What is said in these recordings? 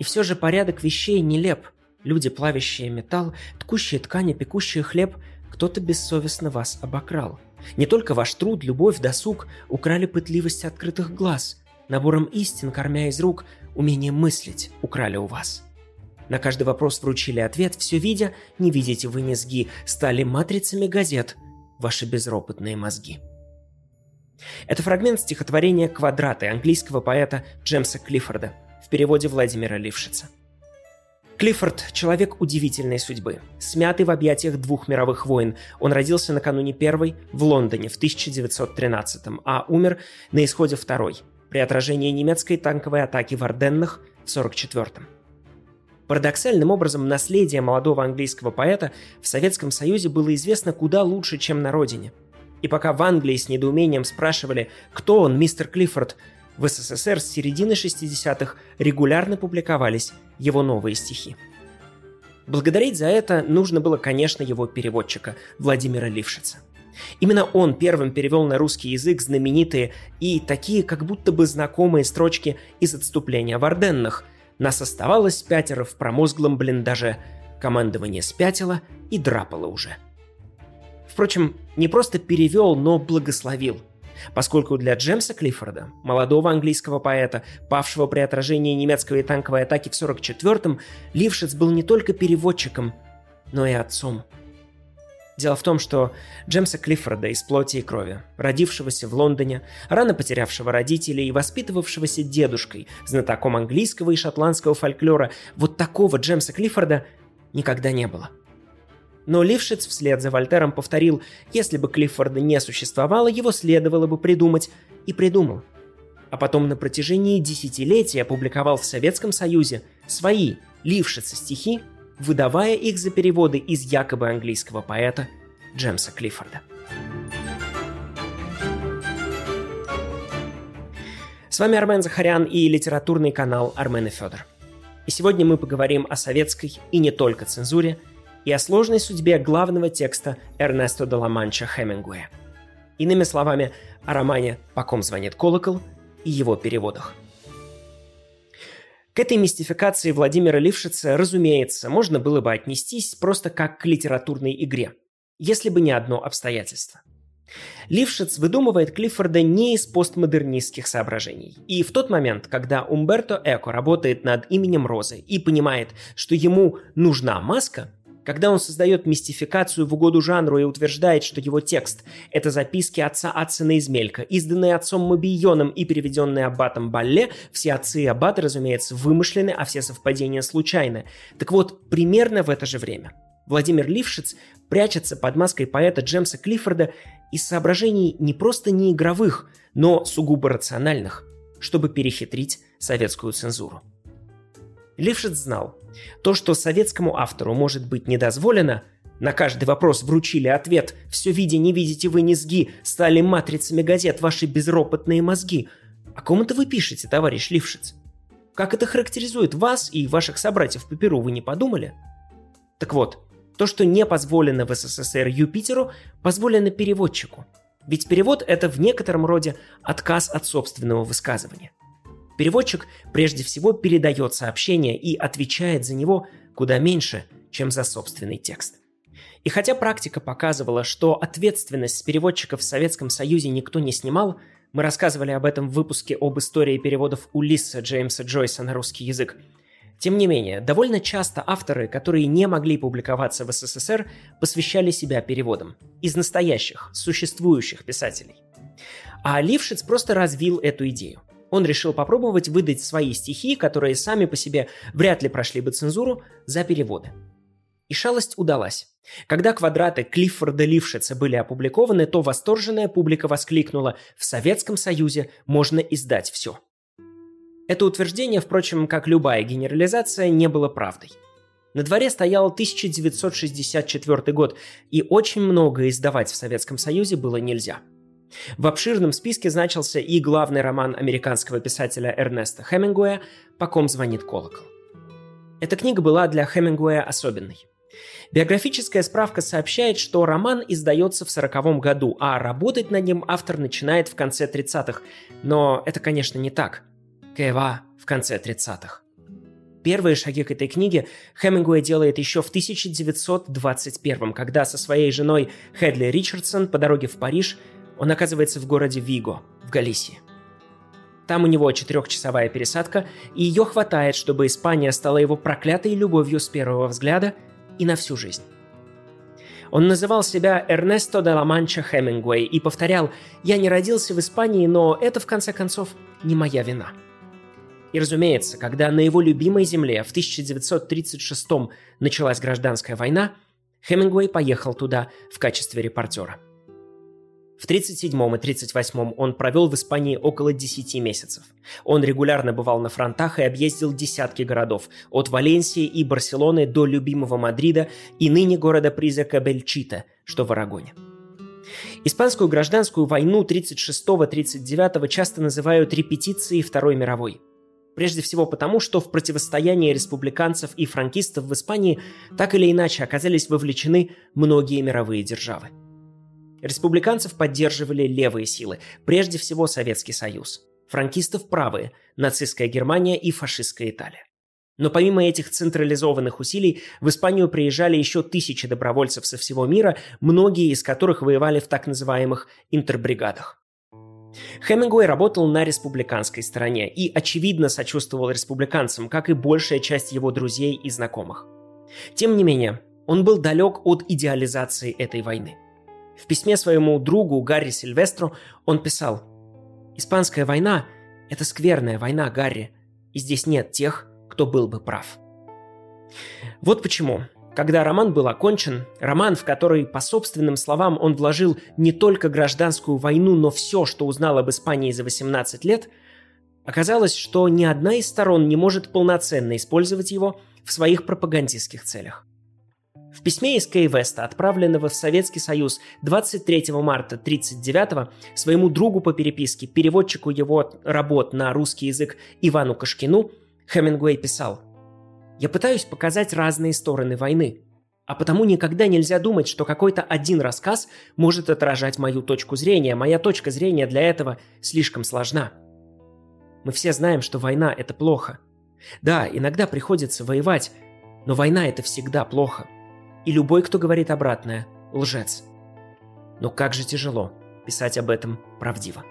И все же порядок вещей нелеп. Люди, плавящие металл, ткущие ткани, пекущие хлеб, кто-то бессовестно вас обокрал. Не только ваш труд, любовь, досуг украли пытливость открытых глаз. Набором истин, кормя из рук, умение мыслить украли у вас. На каждый вопрос вручили ответ, все видя, не видите вы низги, стали матрицами газет ваши безропотные мозги. Это фрагмент стихотворения «Квадраты» английского поэта Джемса Клиффорда переводе Владимира Лившица. Клиффорд – человек удивительной судьбы. Смятый в объятиях двух мировых войн, он родился накануне первой в Лондоне в 1913 а умер на исходе второй, при отражении немецкой танковой атаки в Орденнах в 1944 Парадоксальным образом, наследие молодого английского поэта в Советском Союзе было известно куда лучше, чем на родине. И пока в Англии с недоумением спрашивали, кто он, мистер Клиффорд, в СССР с середины 60-х регулярно публиковались его новые стихи. Благодарить за это нужно было, конечно, его переводчика, Владимира Лившица. Именно он первым перевел на русский язык знаменитые и такие как будто бы знакомые строчки из отступления в Орденнах – нас оставалось пятеро в промозглом блиндаже. Командование спятило и драпало уже. Впрочем, не просто перевел, но благословил. Поскольку для Джемса Клиффорда, молодого английского поэта, павшего при отражении немецкой танковой атаки в 44-м, Лившиц был не только переводчиком, но и отцом – Дело в том, что Джемса Клиффорда из плоти и крови, родившегося в Лондоне, рано потерявшего родителей и воспитывавшегося дедушкой, знатоком английского и шотландского фольклора, вот такого Джемса Клиффорда никогда не было. Но Лившиц вслед за Вольтером повторил, если бы Клиффорда не существовало, его следовало бы придумать, и придумал. А потом на протяжении десятилетий опубликовал в Советском Союзе свои Лившица стихи выдавая их за переводы из якобы английского поэта Джемса Клиффорда. С вами Армен Захарян и литературный канал Армен и Федор. И сегодня мы поговорим о советской и не только цензуре, и о сложной судьбе главного текста Эрнесто де Ла-Манча Хемингуэя. Иными словами, о романе «По ком звонит колокол» и его переводах – к этой мистификации Владимира Лившица, разумеется, можно было бы отнестись просто как к литературной игре, если бы не одно обстоятельство. Лившиц выдумывает Клиффорда не из постмодернистских соображений. И в тот момент, когда Умберто Эко работает над именем Розы и понимает, что ему нужна маска, когда он создает мистификацию в угоду жанру и утверждает, что его текст – это записки отца Ацина из Мелька, изданные отцом Мобийоном и переведенные аббатом Балле, все отцы и аббаты, разумеется, вымышлены, а все совпадения случайны. Так вот, примерно в это же время Владимир Лившиц прячется под маской поэта Джемса Клиффорда из соображений не просто не игровых, но сугубо рациональных, чтобы перехитрить советскую цензуру. Лившиц знал, то, что советскому автору может быть недозволено, на каждый вопрос вручили ответ «Все видя, не видите вы низги, стали матрицами газет ваши безропотные мозги». О ком это вы пишете, товарищ Лившиц? Как это характеризует вас и ваших собратьев по Перу, вы не подумали? Так вот, то, что не позволено в СССР Юпитеру, позволено переводчику. Ведь перевод – это в некотором роде отказ от собственного высказывания. Переводчик прежде всего передает сообщение и отвечает за него куда меньше, чем за собственный текст. И хотя практика показывала, что ответственность с переводчиков в Советском Союзе никто не снимал, мы рассказывали об этом в выпуске об истории переводов Улисса Джеймса Джойса на русский язык. Тем не менее, довольно часто авторы, которые не могли публиковаться в СССР, посвящали себя переводам. Из настоящих, существующих писателей. А Лившиц просто развил эту идею он решил попробовать выдать свои стихи, которые сами по себе вряд ли прошли бы цензуру, за переводы. И шалость удалась. Когда квадраты Клиффорда Лившица были опубликованы, то восторженная публика воскликнула «В Советском Союзе можно издать все». Это утверждение, впрочем, как любая генерализация, не было правдой. На дворе стоял 1964 год, и очень многое издавать в Советском Союзе было нельзя – в обширном списке значился и главный роман американского писателя Эрнеста Хемингуэя «По ком звонит колокол». Эта книга была для Хемингуэя особенной. Биографическая справка сообщает, что роман издается в сороковом году, а работать над ним автор начинает в конце 30-х. Но это, конечно, не так. Кева в конце 30-х. Первые шаги к этой книге Хемингуэй делает еще в 1921, когда со своей женой Хедли Ричардсон по дороге в Париж он оказывается в городе Виго, в Галисии. Там у него четырехчасовая пересадка, и ее хватает, чтобы Испания стала его проклятой любовью с первого взгляда и на всю жизнь. Он называл себя Эрнесто де ла Манча Хемингуэй и повторял «Я не родился в Испании, но это, в конце концов, не моя вина». И, разумеется, когда на его любимой земле в 1936 началась гражданская война, Хемингуэй поехал туда в качестве репортера – в 37 и 38 он провел в Испании около 10 месяцев. Он регулярно бывал на фронтах и объездил десятки городов, от Валенсии и Барселоны до любимого Мадрида и ныне города призрака Бельчита, что в Арагоне. Испанскую гражданскую войну 36-39 часто называют репетицией Второй мировой. Прежде всего потому, что в противостоянии республиканцев и франкистов в Испании так или иначе оказались вовлечены многие мировые державы – Республиканцев поддерживали левые силы, прежде всего Советский Союз. Франкистов правые, нацистская Германия и фашистская Италия. Но помимо этих централизованных усилий, в Испанию приезжали еще тысячи добровольцев со всего мира, многие из которых воевали в так называемых интербригадах. Хемингуэй работал на республиканской стороне и, очевидно, сочувствовал республиканцам, как и большая часть его друзей и знакомых. Тем не менее, он был далек от идеализации этой войны – в письме своему другу Гарри Сильвестру он писал «Испанская война – это скверная война, Гарри, и здесь нет тех, кто был бы прав». Вот почему, когда роман был окончен, роман, в который, по собственным словам, он вложил не только гражданскую войну, но все, что узнал об Испании за 18 лет, оказалось, что ни одна из сторон не может полноценно использовать его в своих пропагандистских целях. В письме из Кей Веста, отправленного в Советский Союз 23 марта 1939 своему другу по переписке, переводчику его работ на русский язык Ивану Кашкину, Хемингуэй писал «Я пытаюсь показать разные стороны войны, а потому никогда нельзя думать, что какой-то один рассказ может отражать мою точку зрения. Моя точка зрения для этого слишком сложна. Мы все знаем, что война – это плохо. Да, иногда приходится воевать, но война – это всегда плохо – и любой, кто говорит обратное, лжец. Но как же тяжело писать об этом правдиво.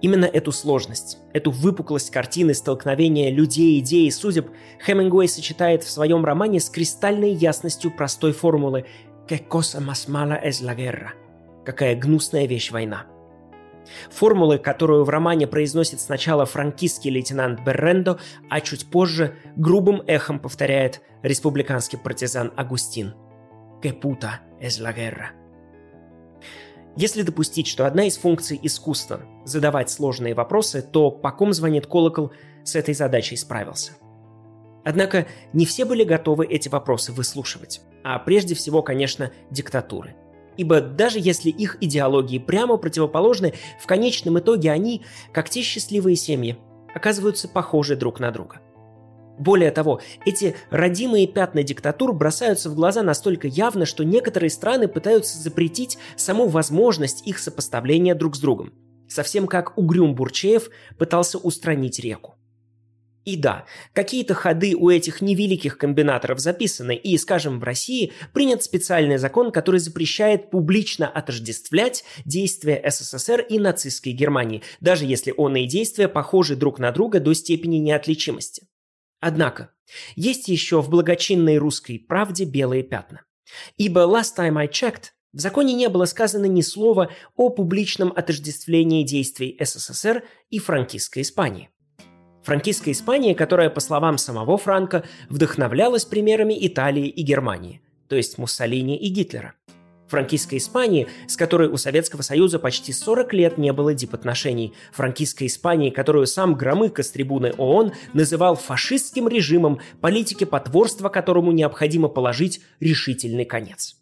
Именно эту сложность, эту выпуклость картины столкновения людей, идей и судеб Хемингуэй сочетает в своем романе с кристальной ясностью простой формулы «Que cosa más mala es la guerra» – «Какая гнусная вещь война». Формулы, которую в романе произносит сначала франкистский лейтенант Беррендо, а чуть позже грубым эхом повторяет республиканский партизан Агустин. «Que puta es la guerra». Если допустить, что одна из функций искусства – задавать сложные вопросы, то по ком звонит колокол с этой задачей справился. Однако не все были готовы эти вопросы выслушивать, а прежде всего, конечно, диктатуры – Ибо даже если их идеологии прямо противоположны, в конечном итоге они, как те счастливые семьи, оказываются похожи друг на друга. Более того, эти родимые пятна диктатур бросаются в глаза настолько явно, что некоторые страны пытаются запретить саму возможность их сопоставления друг с другом. Совсем как Угрюм Бурчеев пытался устранить реку. И да, какие-то ходы у этих невеликих комбинаторов записаны, и, скажем, в России принят специальный закон, который запрещает публично отождествлять действия СССР и нацистской Германии, даже если он действия похожи друг на друга до степени неотличимости. Однако, есть еще в благочинной русской правде белые пятна. Ибо last time I checked, в законе не было сказано ни слова о публичном отождествлении действий СССР и франкистской Испании. Франкистская Испания, которая, по словам самого Франка, вдохновлялась примерами Италии и Германии, то есть Муссолини и Гитлера. Франкистской Испании, с которой у Советского Союза почти 40 лет не было дипотношений. Франкистской Испании, которую сам Громыко с трибуны ООН называл фашистским режимом, политике потворства которому необходимо положить решительный конец.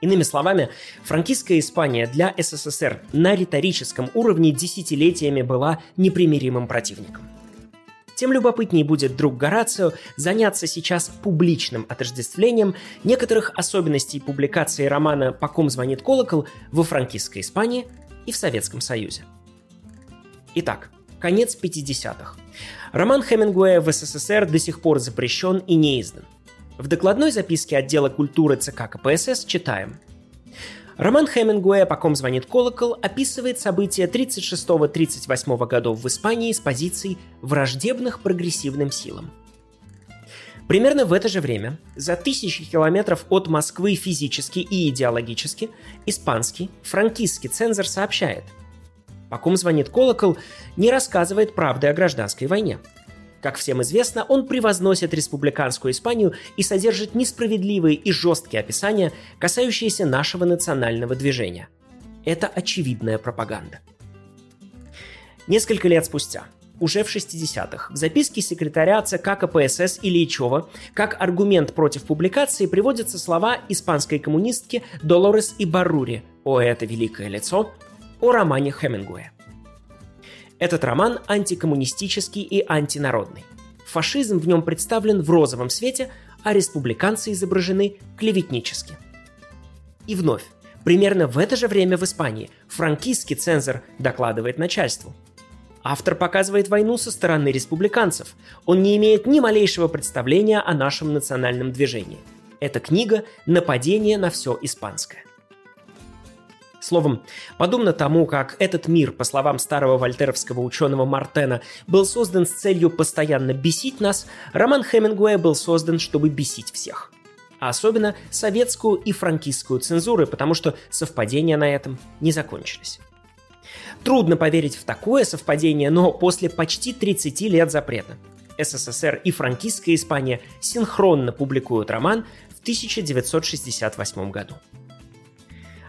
Иными словами, франкистская Испания для СССР на риторическом уровне десятилетиями была непримиримым противником. Тем любопытнее будет друг Горацио заняться сейчас публичным отождествлением некоторых особенностей публикации романа «По ком звонит колокол» во франкистской Испании и в Советском Союзе. Итак, конец 50-х. Роман Хемингуэя в СССР до сих пор запрещен и не издан. В докладной записке отдела культуры ЦК КПСС читаем. Роман Хемингуэя «По ком звонит колокол» описывает события 36-38 годов в Испании с позиций враждебных прогрессивным силам. Примерно в это же время, за тысячи километров от Москвы физически и идеологически, испанский, франкистский цензор сообщает – по ком звонит колокол, не рассказывает правды о гражданской войне. Как всем известно, он превозносит республиканскую Испанию и содержит несправедливые и жесткие описания, касающиеся нашего национального движения. Это очевидная пропаганда. Несколько лет спустя, уже в 60-х, в записке секретаря ЦК КПСС Ильичева как аргумент против публикации приводятся слова испанской коммунистки Долорес Ибарури «О, это великое лицо», о романе Хемингуэя. Этот роман антикоммунистический и антинародный. Фашизм в нем представлен в розовом свете, а республиканцы изображены клеветнически. И вновь, примерно в это же время в Испании франкистский цензор докладывает начальству. Автор показывает войну со стороны республиканцев. Он не имеет ни малейшего представления о нашем национальном движении. Эта книга – нападение на все испанское. Словом, подобно тому, как этот мир, по словам старого вольтеровского ученого Мартена, был создан с целью постоянно бесить нас, роман Хемингуэя был создан, чтобы бесить всех. А особенно советскую и франкистскую цензуры, потому что совпадения на этом не закончились. Трудно поверить в такое совпадение, но после почти 30 лет запрета СССР и франкистская Испания синхронно публикуют роман в 1968 году.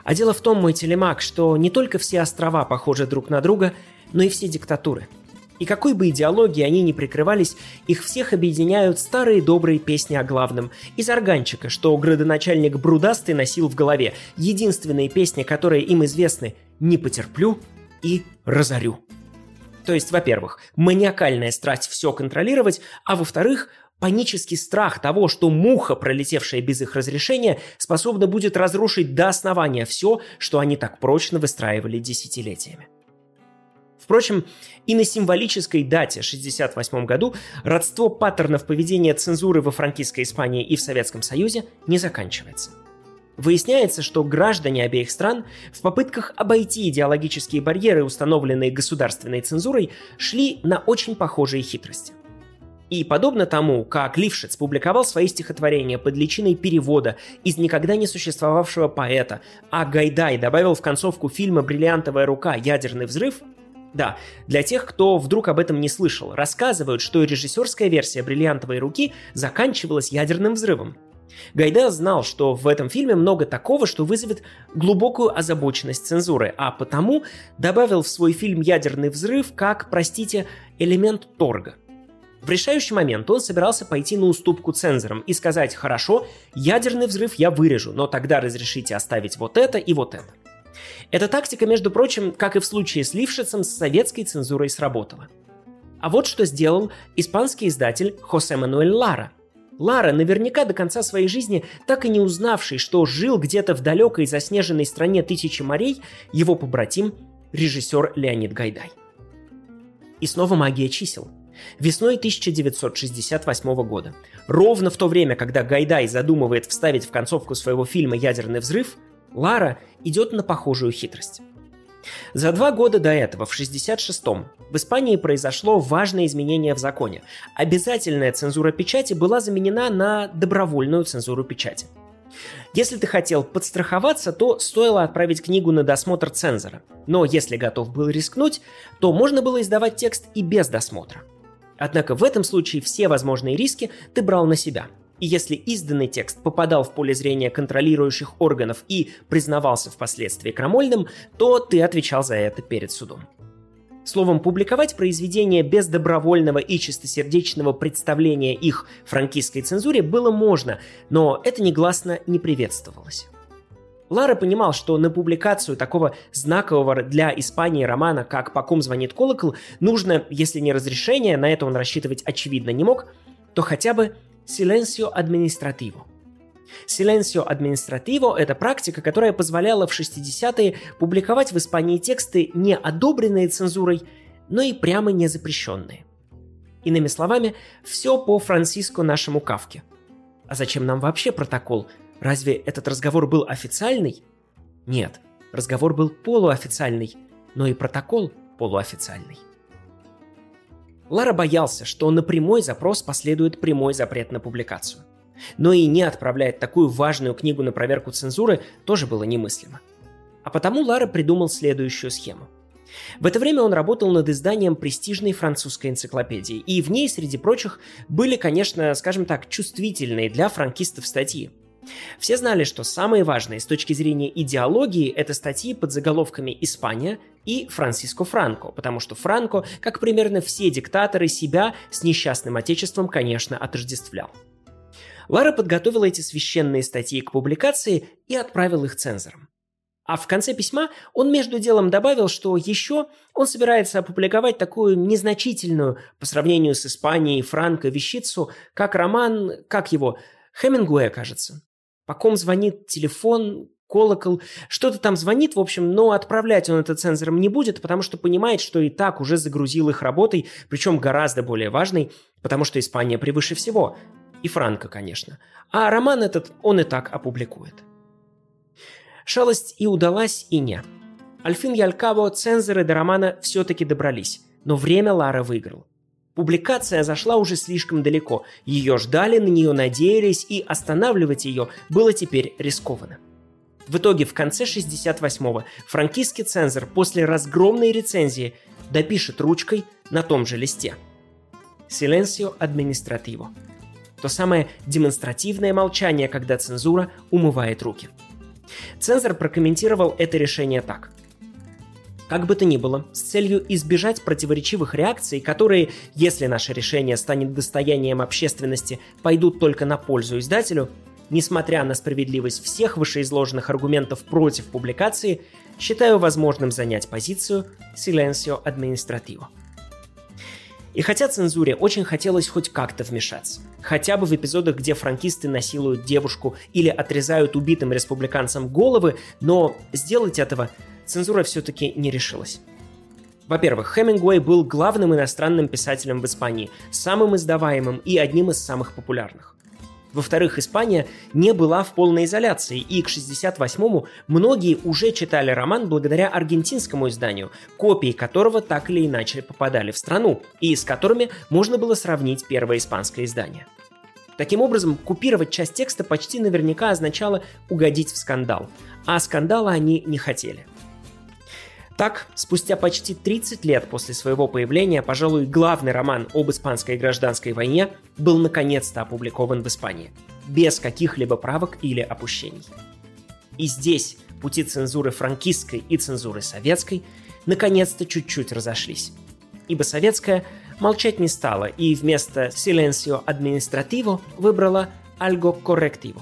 А дело в том, мой телемак, что не только все острова похожи друг на друга, но и все диктатуры. И какой бы идеологии они ни прикрывались, их всех объединяют старые добрые песни о главном. Из органчика, что градоначальник Брудастый носил в голове. Единственные песни, которые им известны «Не потерплю» и «Разорю». То есть, во-первых, маниакальная страсть все контролировать, а во-вторых, Панический страх того, что муха, пролетевшая без их разрешения, способна будет разрушить до основания все, что они так прочно выстраивали десятилетиями. Впрочем, и на символической дате 1968 году родство паттернов поведения цензуры во франкистской Испании и в Советском Союзе не заканчивается. Выясняется, что граждане обеих стран в попытках обойти идеологические барьеры, установленные государственной цензурой, шли на очень похожие хитрости. И подобно тому, как Лившиц публиковал свои стихотворения под личиной перевода из никогда не существовавшего поэта, а Гайдай добавил в концовку фильма «Бриллиантовая рука. Ядерный взрыв», да, для тех, кто вдруг об этом не слышал, рассказывают, что режиссерская версия «Бриллиантовой руки» заканчивалась ядерным взрывом. Гайдай знал, что в этом фильме много такого, что вызовет глубокую озабоченность цензуры, а потому добавил в свой фильм «Ядерный взрыв» как, простите, элемент торга. В решающий момент он собирался пойти на уступку цензорам и сказать «Хорошо, ядерный взрыв я вырежу, но тогда разрешите оставить вот это и вот это». Эта тактика, между прочим, как и в случае с Лившицем, с советской цензурой сработала. А вот что сделал испанский издатель Хосе Мануэль Лара. Лара, наверняка до конца своей жизни так и не узнавший, что жил где-то в далекой заснеженной стране тысячи морей, его побратим – режиссер Леонид Гайдай. И снова магия чисел – Весной 1968 года, ровно в то время, когда Гайдай задумывает вставить в концовку своего фильма «Ядерный взрыв», Лара идет на похожую хитрость. За два года до этого, в 66-м, в Испании произошло важное изменение в законе. Обязательная цензура печати была заменена на добровольную цензуру печати. Если ты хотел подстраховаться, то стоило отправить книгу на досмотр цензора. Но если готов был рискнуть, то можно было издавать текст и без досмотра. Однако в этом случае все возможные риски ты брал на себя. И если изданный текст попадал в поле зрения контролирующих органов и признавался впоследствии крамольным, то ты отвечал за это перед судом. Словом, публиковать произведения без добровольного и чистосердечного представления их франкистской цензуре было можно, но это негласно не приветствовалось. Лара понимал, что на публикацию такого знакового для Испании романа, как «По ком звонит колокол», нужно, если не разрешение, на это он рассчитывать очевидно не мог, то хотя бы «silencio administrativo». Silencio administrativo – это практика, которая позволяла в 60-е публиковать в Испании тексты не одобренные цензурой, но и прямо не запрещенные. Иными словами, все по Франциско нашему Кавке. А зачем нам вообще протокол? Разве этот разговор был официальный? Нет, разговор был полуофициальный, но и протокол полуофициальный. Лара боялся, что на прямой запрос последует прямой запрет на публикацию. Но и не отправлять такую важную книгу на проверку цензуры тоже было немыслимо. А потому Лара придумал следующую схему. В это время он работал над изданием престижной французской энциклопедии, и в ней, среди прочих, были, конечно, скажем так, чувствительные для франкистов статьи – все знали, что самые важные с точки зрения идеологии это статьи под заголовками «Испания» и «Франциско Франко», потому что Франко, как примерно все диктаторы, себя с несчастным отечеством, конечно, отождествлял. Лара подготовила эти священные статьи к публикации и отправил их цензорам. А в конце письма он между делом добавил, что еще он собирается опубликовать такую незначительную по сравнению с Испанией Франко вещицу, как роман, как его, Хемингуэя, кажется. По ком звонит телефон, колокол, что-то там звонит, в общем, но отправлять он это цензором не будет, потому что понимает, что и так уже загрузил их работой, причем гораздо более важной, потому что Испания превыше всего. И Франко, конечно. А роман этот он и так опубликует. Шалость и удалась, и не. Альфин Ялькаво цензоры до романа все-таки добрались, но время Лара выиграл. Публикация зашла уже слишком далеко. Ее ждали, на нее надеялись, и останавливать ее было теперь рискованно. В итоге в конце 68-го франкистский цензор после разгромной рецензии допишет ручкой на том же листе. Silencio administrativo. То самое демонстративное молчание, когда цензура умывает руки. Цензор прокомментировал это решение так – как бы то ни было, с целью избежать противоречивых реакций, которые, если наше решение станет достоянием общественности, пойдут только на пользу издателю, несмотря на справедливость всех вышеизложенных аргументов против публикации, считаю возможным занять позицию «silencio administrativo». И хотя цензуре очень хотелось хоть как-то вмешаться, хотя бы в эпизодах, где франкисты насилуют девушку или отрезают убитым республиканцам головы, но сделать этого цензура все-таки не решилась. Во-первых, Хемингуэй был главным иностранным писателем в Испании, самым издаваемым и одним из самых популярных. Во-вторых, Испания не была в полной изоляции, и к 68-му многие уже читали роман благодаря аргентинскому изданию, копии которого так или иначе попадали в страну, и с которыми можно было сравнить первое испанское издание. Таким образом, купировать часть текста почти наверняка означало угодить в скандал, а скандала они не хотели. Так, спустя почти 30 лет после своего появления, пожалуй, главный роман об испанской гражданской войне был наконец-то опубликован в Испании, без каких-либо правок или опущений. И здесь пути цензуры франкистской и цензуры советской наконец-то чуть-чуть разошлись. Ибо советская молчать не стала и вместо «silencio administrativo» выбрала «algo correctivo».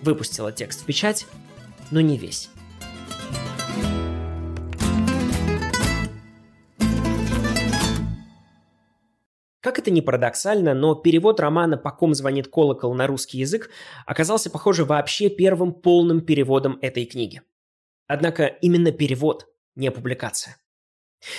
Выпустила текст в печать, но не весь. Как это ни парадоксально, но перевод романа «По ком звонит колокол» на русский язык оказался, похоже, вообще первым полным переводом этой книги. Однако именно перевод, не публикация.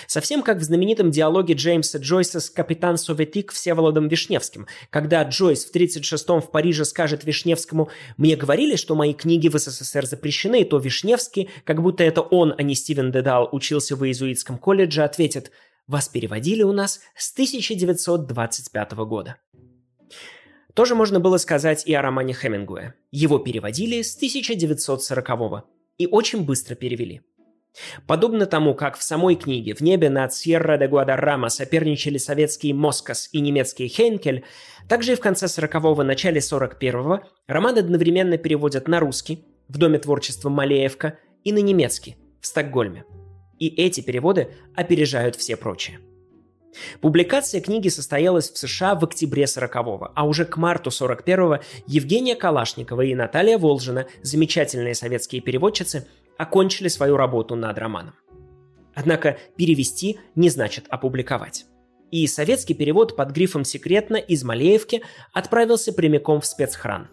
Совсем как в знаменитом диалоге Джеймса Джойса с капитан Советик Всеволодом Вишневским, когда Джойс в 1936-м в Париже скажет Вишневскому «Мне говорили, что мои книги в СССР запрещены», то Вишневский, как будто это он, а не Стивен Дедал, учился в иезуитском колледже, ответит – вас переводили у нас с 1925 года. Тоже можно было сказать и о романе Хемингуэя. Его переводили с 1940-го и очень быстро перевели. Подобно тому, как в самой книге в небе над Сьерра де Гуадаррама соперничали советские Москас и немецкий Хейнкель, также и в конце 40-го, начале 41-го роман одновременно переводят на русский в Доме творчества Малеевка и на немецкий в Стокгольме – и эти переводы опережают все прочие. Публикация книги состоялась в США в октябре 40-го, а уже к марту 41-го Евгения Калашникова и Наталья Волжина, замечательные советские переводчицы, окончили свою работу над романом. Однако перевести не значит опубликовать. И советский перевод под грифом «секретно» из Малеевки отправился прямиком в спецхран.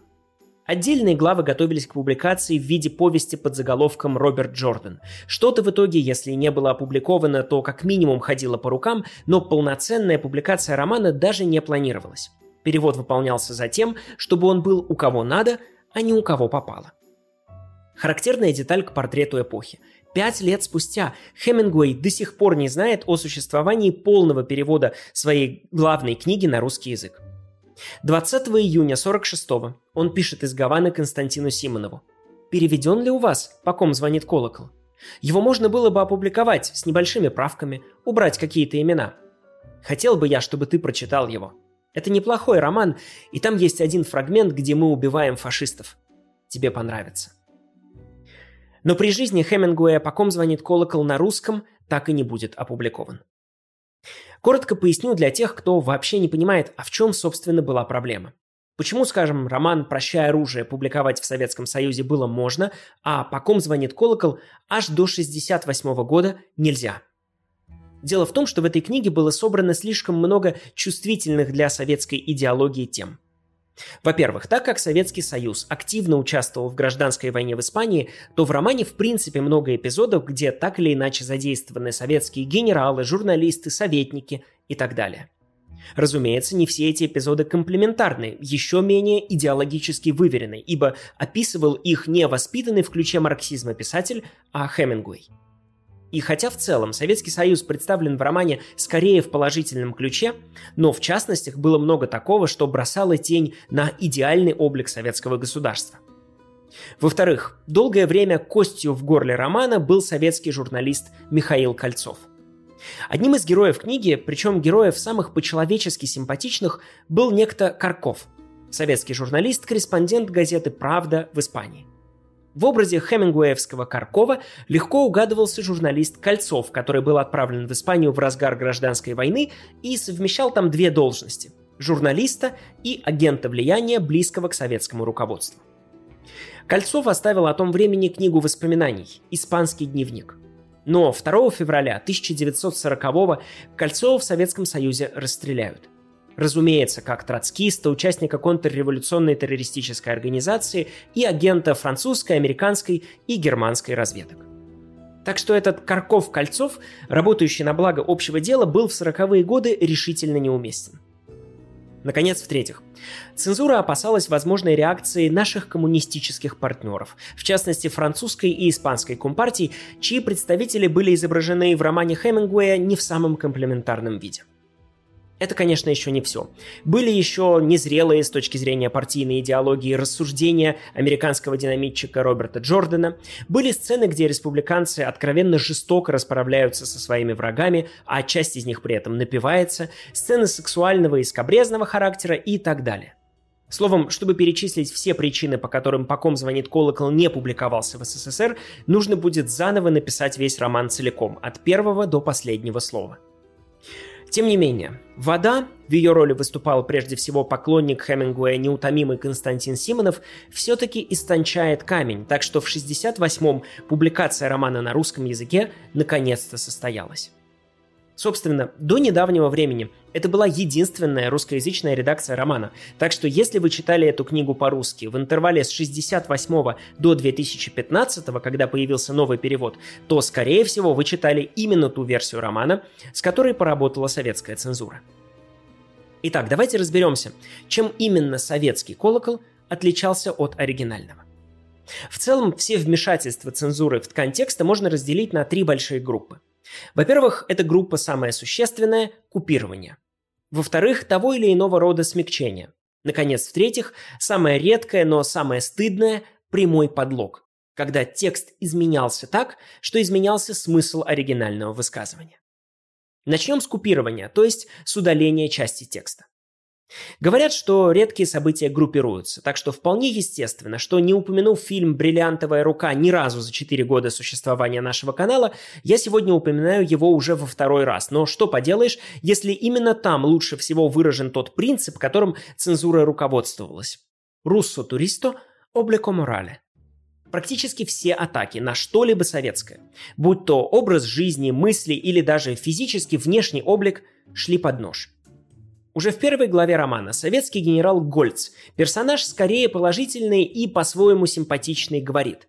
Отдельные главы готовились к публикации в виде повести под заголовком «Роберт Джордан». Что-то в итоге, если не было опубликовано, то как минимум ходило по рукам, но полноценная публикация романа даже не планировалась. Перевод выполнялся за тем, чтобы он был у кого надо, а не у кого попало. Характерная деталь к портрету эпохи. Пять лет спустя Хемингуэй до сих пор не знает о существовании полного перевода своей главной книги на русский язык. 20 июня 46-го он пишет из Гаваны Константину Симонову. «Переведен ли у вас, по ком звонит колокол? Его можно было бы опубликовать с небольшими правками, убрать какие-то имена. Хотел бы я, чтобы ты прочитал его. Это неплохой роман, и там есть один фрагмент, где мы убиваем фашистов. Тебе понравится». Но при жизни Хемингуэя «По ком звонит колокол» на русском так и не будет опубликован. Коротко поясню для тех, кто вообще не понимает, а в чем, собственно, была проблема. Почему, скажем, роман «Прощай оружие» публиковать в Советском Союзе было можно, а «По ком звонит колокол» аж до 1968 года нельзя? Дело в том, что в этой книге было собрано слишком много чувствительных для советской идеологии тем. Во-первых, так как Советский Союз активно участвовал в гражданской войне в Испании, то в романе в принципе много эпизодов, где так или иначе задействованы советские генералы, журналисты, советники и так далее. Разумеется, не все эти эпизоды комплементарны, еще менее идеологически выверены, ибо описывал их не воспитанный в ключе марксизма писатель, а Хемингуэй – и хотя в целом Советский Союз представлен в романе скорее в положительном ключе, но в частностях было много такого, что бросало тень на идеальный облик советского государства. Во-вторых, долгое время костью в горле романа был советский журналист Михаил Кольцов. Одним из героев книги, причем героев самых по-человечески симпатичных, был некто Карков, советский журналист-корреспондент газеты «Правда» в Испании. В образе хемингуэевского Каркова легко угадывался журналист Кольцов, который был отправлен в Испанию в разгар гражданской войны и совмещал там две должности – журналиста и агента влияния, близкого к советскому руководству. Кольцов оставил о том времени книгу воспоминаний «Испанский дневник». Но 2 февраля 1940-го Кольцова в Советском Союзе расстреляют. Разумеется, как троцкиста, участника контрреволюционной террористической организации и агента французской, американской и германской разведок. Так что этот Карков-Кольцов, работающий на благо общего дела, был в 40-е годы решительно неуместен. Наконец, в-третьих, цензура опасалась возможной реакции наших коммунистических партнеров, в частности французской и испанской компартий, чьи представители были изображены в романе Хемингуэя не в самом комплементарном виде. Это, конечно, еще не все. Были еще незрелые с точки зрения партийной идеологии рассуждения американского динамитчика Роберта Джордана. Были сцены, где республиканцы откровенно жестоко расправляются со своими врагами, а часть из них при этом напивается, сцены сексуального и скобрезного характера и так далее. Словом, чтобы перечислить все причины, по которым «По ком звонит колокол» не публиковался в СССР, нужно будет заново написать весь роман целиком, от первого до последнего слова – тем не менее, «Вода», в ее роли выступал прежде всего поклонник Хемингуэя неутомимый Константин Симонов, все-таки истончает камень, так что в 68-м публикация романа на русском языке наконец-то состоялась. Собственно, до недавнего времени это была единственная русскоязычная редакция романа, так что если вы читали эту книгу по-русски в интервале с 68 до 2015, когда появился новый перевод, то, скорее всего, вы читали именно ту версию романа, с которой поработала советская цензура. Итак, давайте разберемся, чем именно советский колокол отличался от оригинального. В целом, все вмешательства цензуры в ткань можно разделить на три большие группы – во-первых, эта группа самая существенная – купирование. Во-вторых, того или иного рода смягчение. Наконец, в-третьих, самое редкое, но самое стыдное – прямой подлог, когда текст изменялся так, что изменялся смысл оригинального высказывания. Начнем с купирования, то есть с удаления части текста. Говорят, что редкие события группируются, так что вполне естественно, что не упомянув фильм «Бриллиантовая рука» ни разу за 4 года существования нашего канала, я сегодня упоминаю его уже во второй раз. Но что поделаешь, если именно там лучше всего выражен тот принцип, которым цензура руководствовалась. «Руссо туристо, облеко морале». Практически все атаки на что-либо советское, будь то образ жизни, мысли или даже физический внешний облик, шли под нож – Уже в первой главе романа советский генерал Гольц, персонаж скорее положительный и по-своему симпатичный, говорит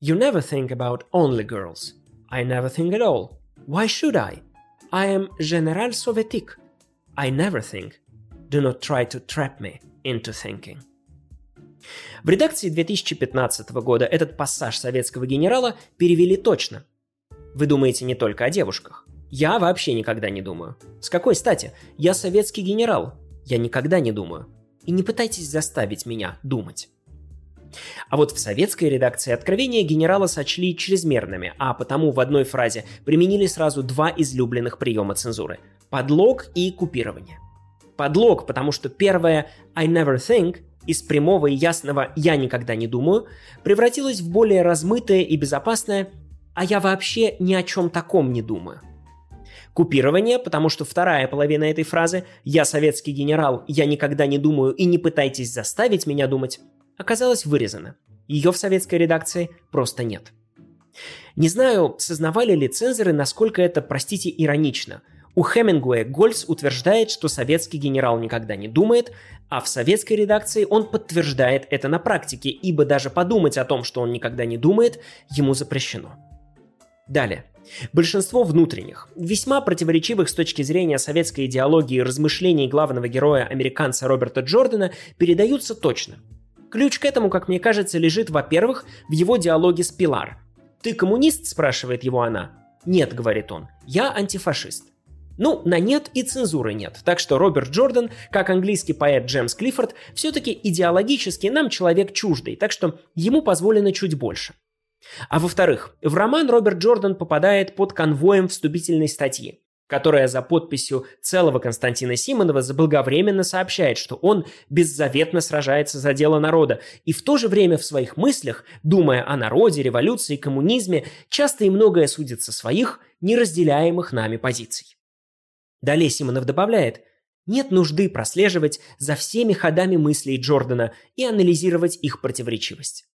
«You never think about only girls. I never think at all. Why should I? I am General Sovetik. I never think. Do not try to trap me into thinking». В редакции 2015 года этот пассаж советского генерала перевели точно. Вы думаете не только о девушках. Я вообще никогда не думаю. С какой стати? Я советский генерал. Я никогда не думаю. И не пытайтесь заставить меня думать. А вот в советской редакции откровения генерала сочли чрезмерными, а потому в одной фразе применили сразу два излюбленных приема цензуры – подлог и купирование. Подлог, потому что первое «I never think» из прямого и ясного «я никогда не думаю» превратилось в более размытое и безопасное «а я вообще ни о чем таком не думаю». Купирование, потому что вторая половина этой фразы «Я советский генерал, я никогда не думаю и не пытайтесь заставить меня думать» оказалась вырезана. Ее в советской редакции просто нет. Не знаю, сознавали ли цензоры, насколько это, простите, иронично. У Хемингуэя Гольц утверждает, что советский генерал никогда не думает, а в советской редакции он подтверждает это на практике, ибо даже подумать о том, что он никогда не думает, ему запрещено. Далее. Большинство внутренних, весьма противоречивых с точки зрения советской идеологии размышлений главного героя американца Роберта Джордана передаются точно. Ключ к этому, как мне кажется, лежит, во-первых, в его диалоге с Пилар. «Ты коммунист?» – спрашивает его она. «Нет», – говорит он, – «я антифашист». Ну, на нет и цензуры нет, так что Роберт Джордан, как английский поэт Джеймс Клиффорд, все-таки идеологически нам человек чуждый, так что ему позволено чуть больше – а во-вторых, в роман Роберт Джордан попадает под конвоем вступительной статьи, которая за подписью целого Константина Симонова заблаговременно сообщает, что он беззаветно сражается за дело народа и в то же время в своих мыслях, думая о народе, революции, коммунизме, часто и многое судится своих, неразделяемых нами позиций. Далее Симонов добавляет, нет нужды прослеживать за всеми ходами мыслей Джордана и анализировать их противоречивость.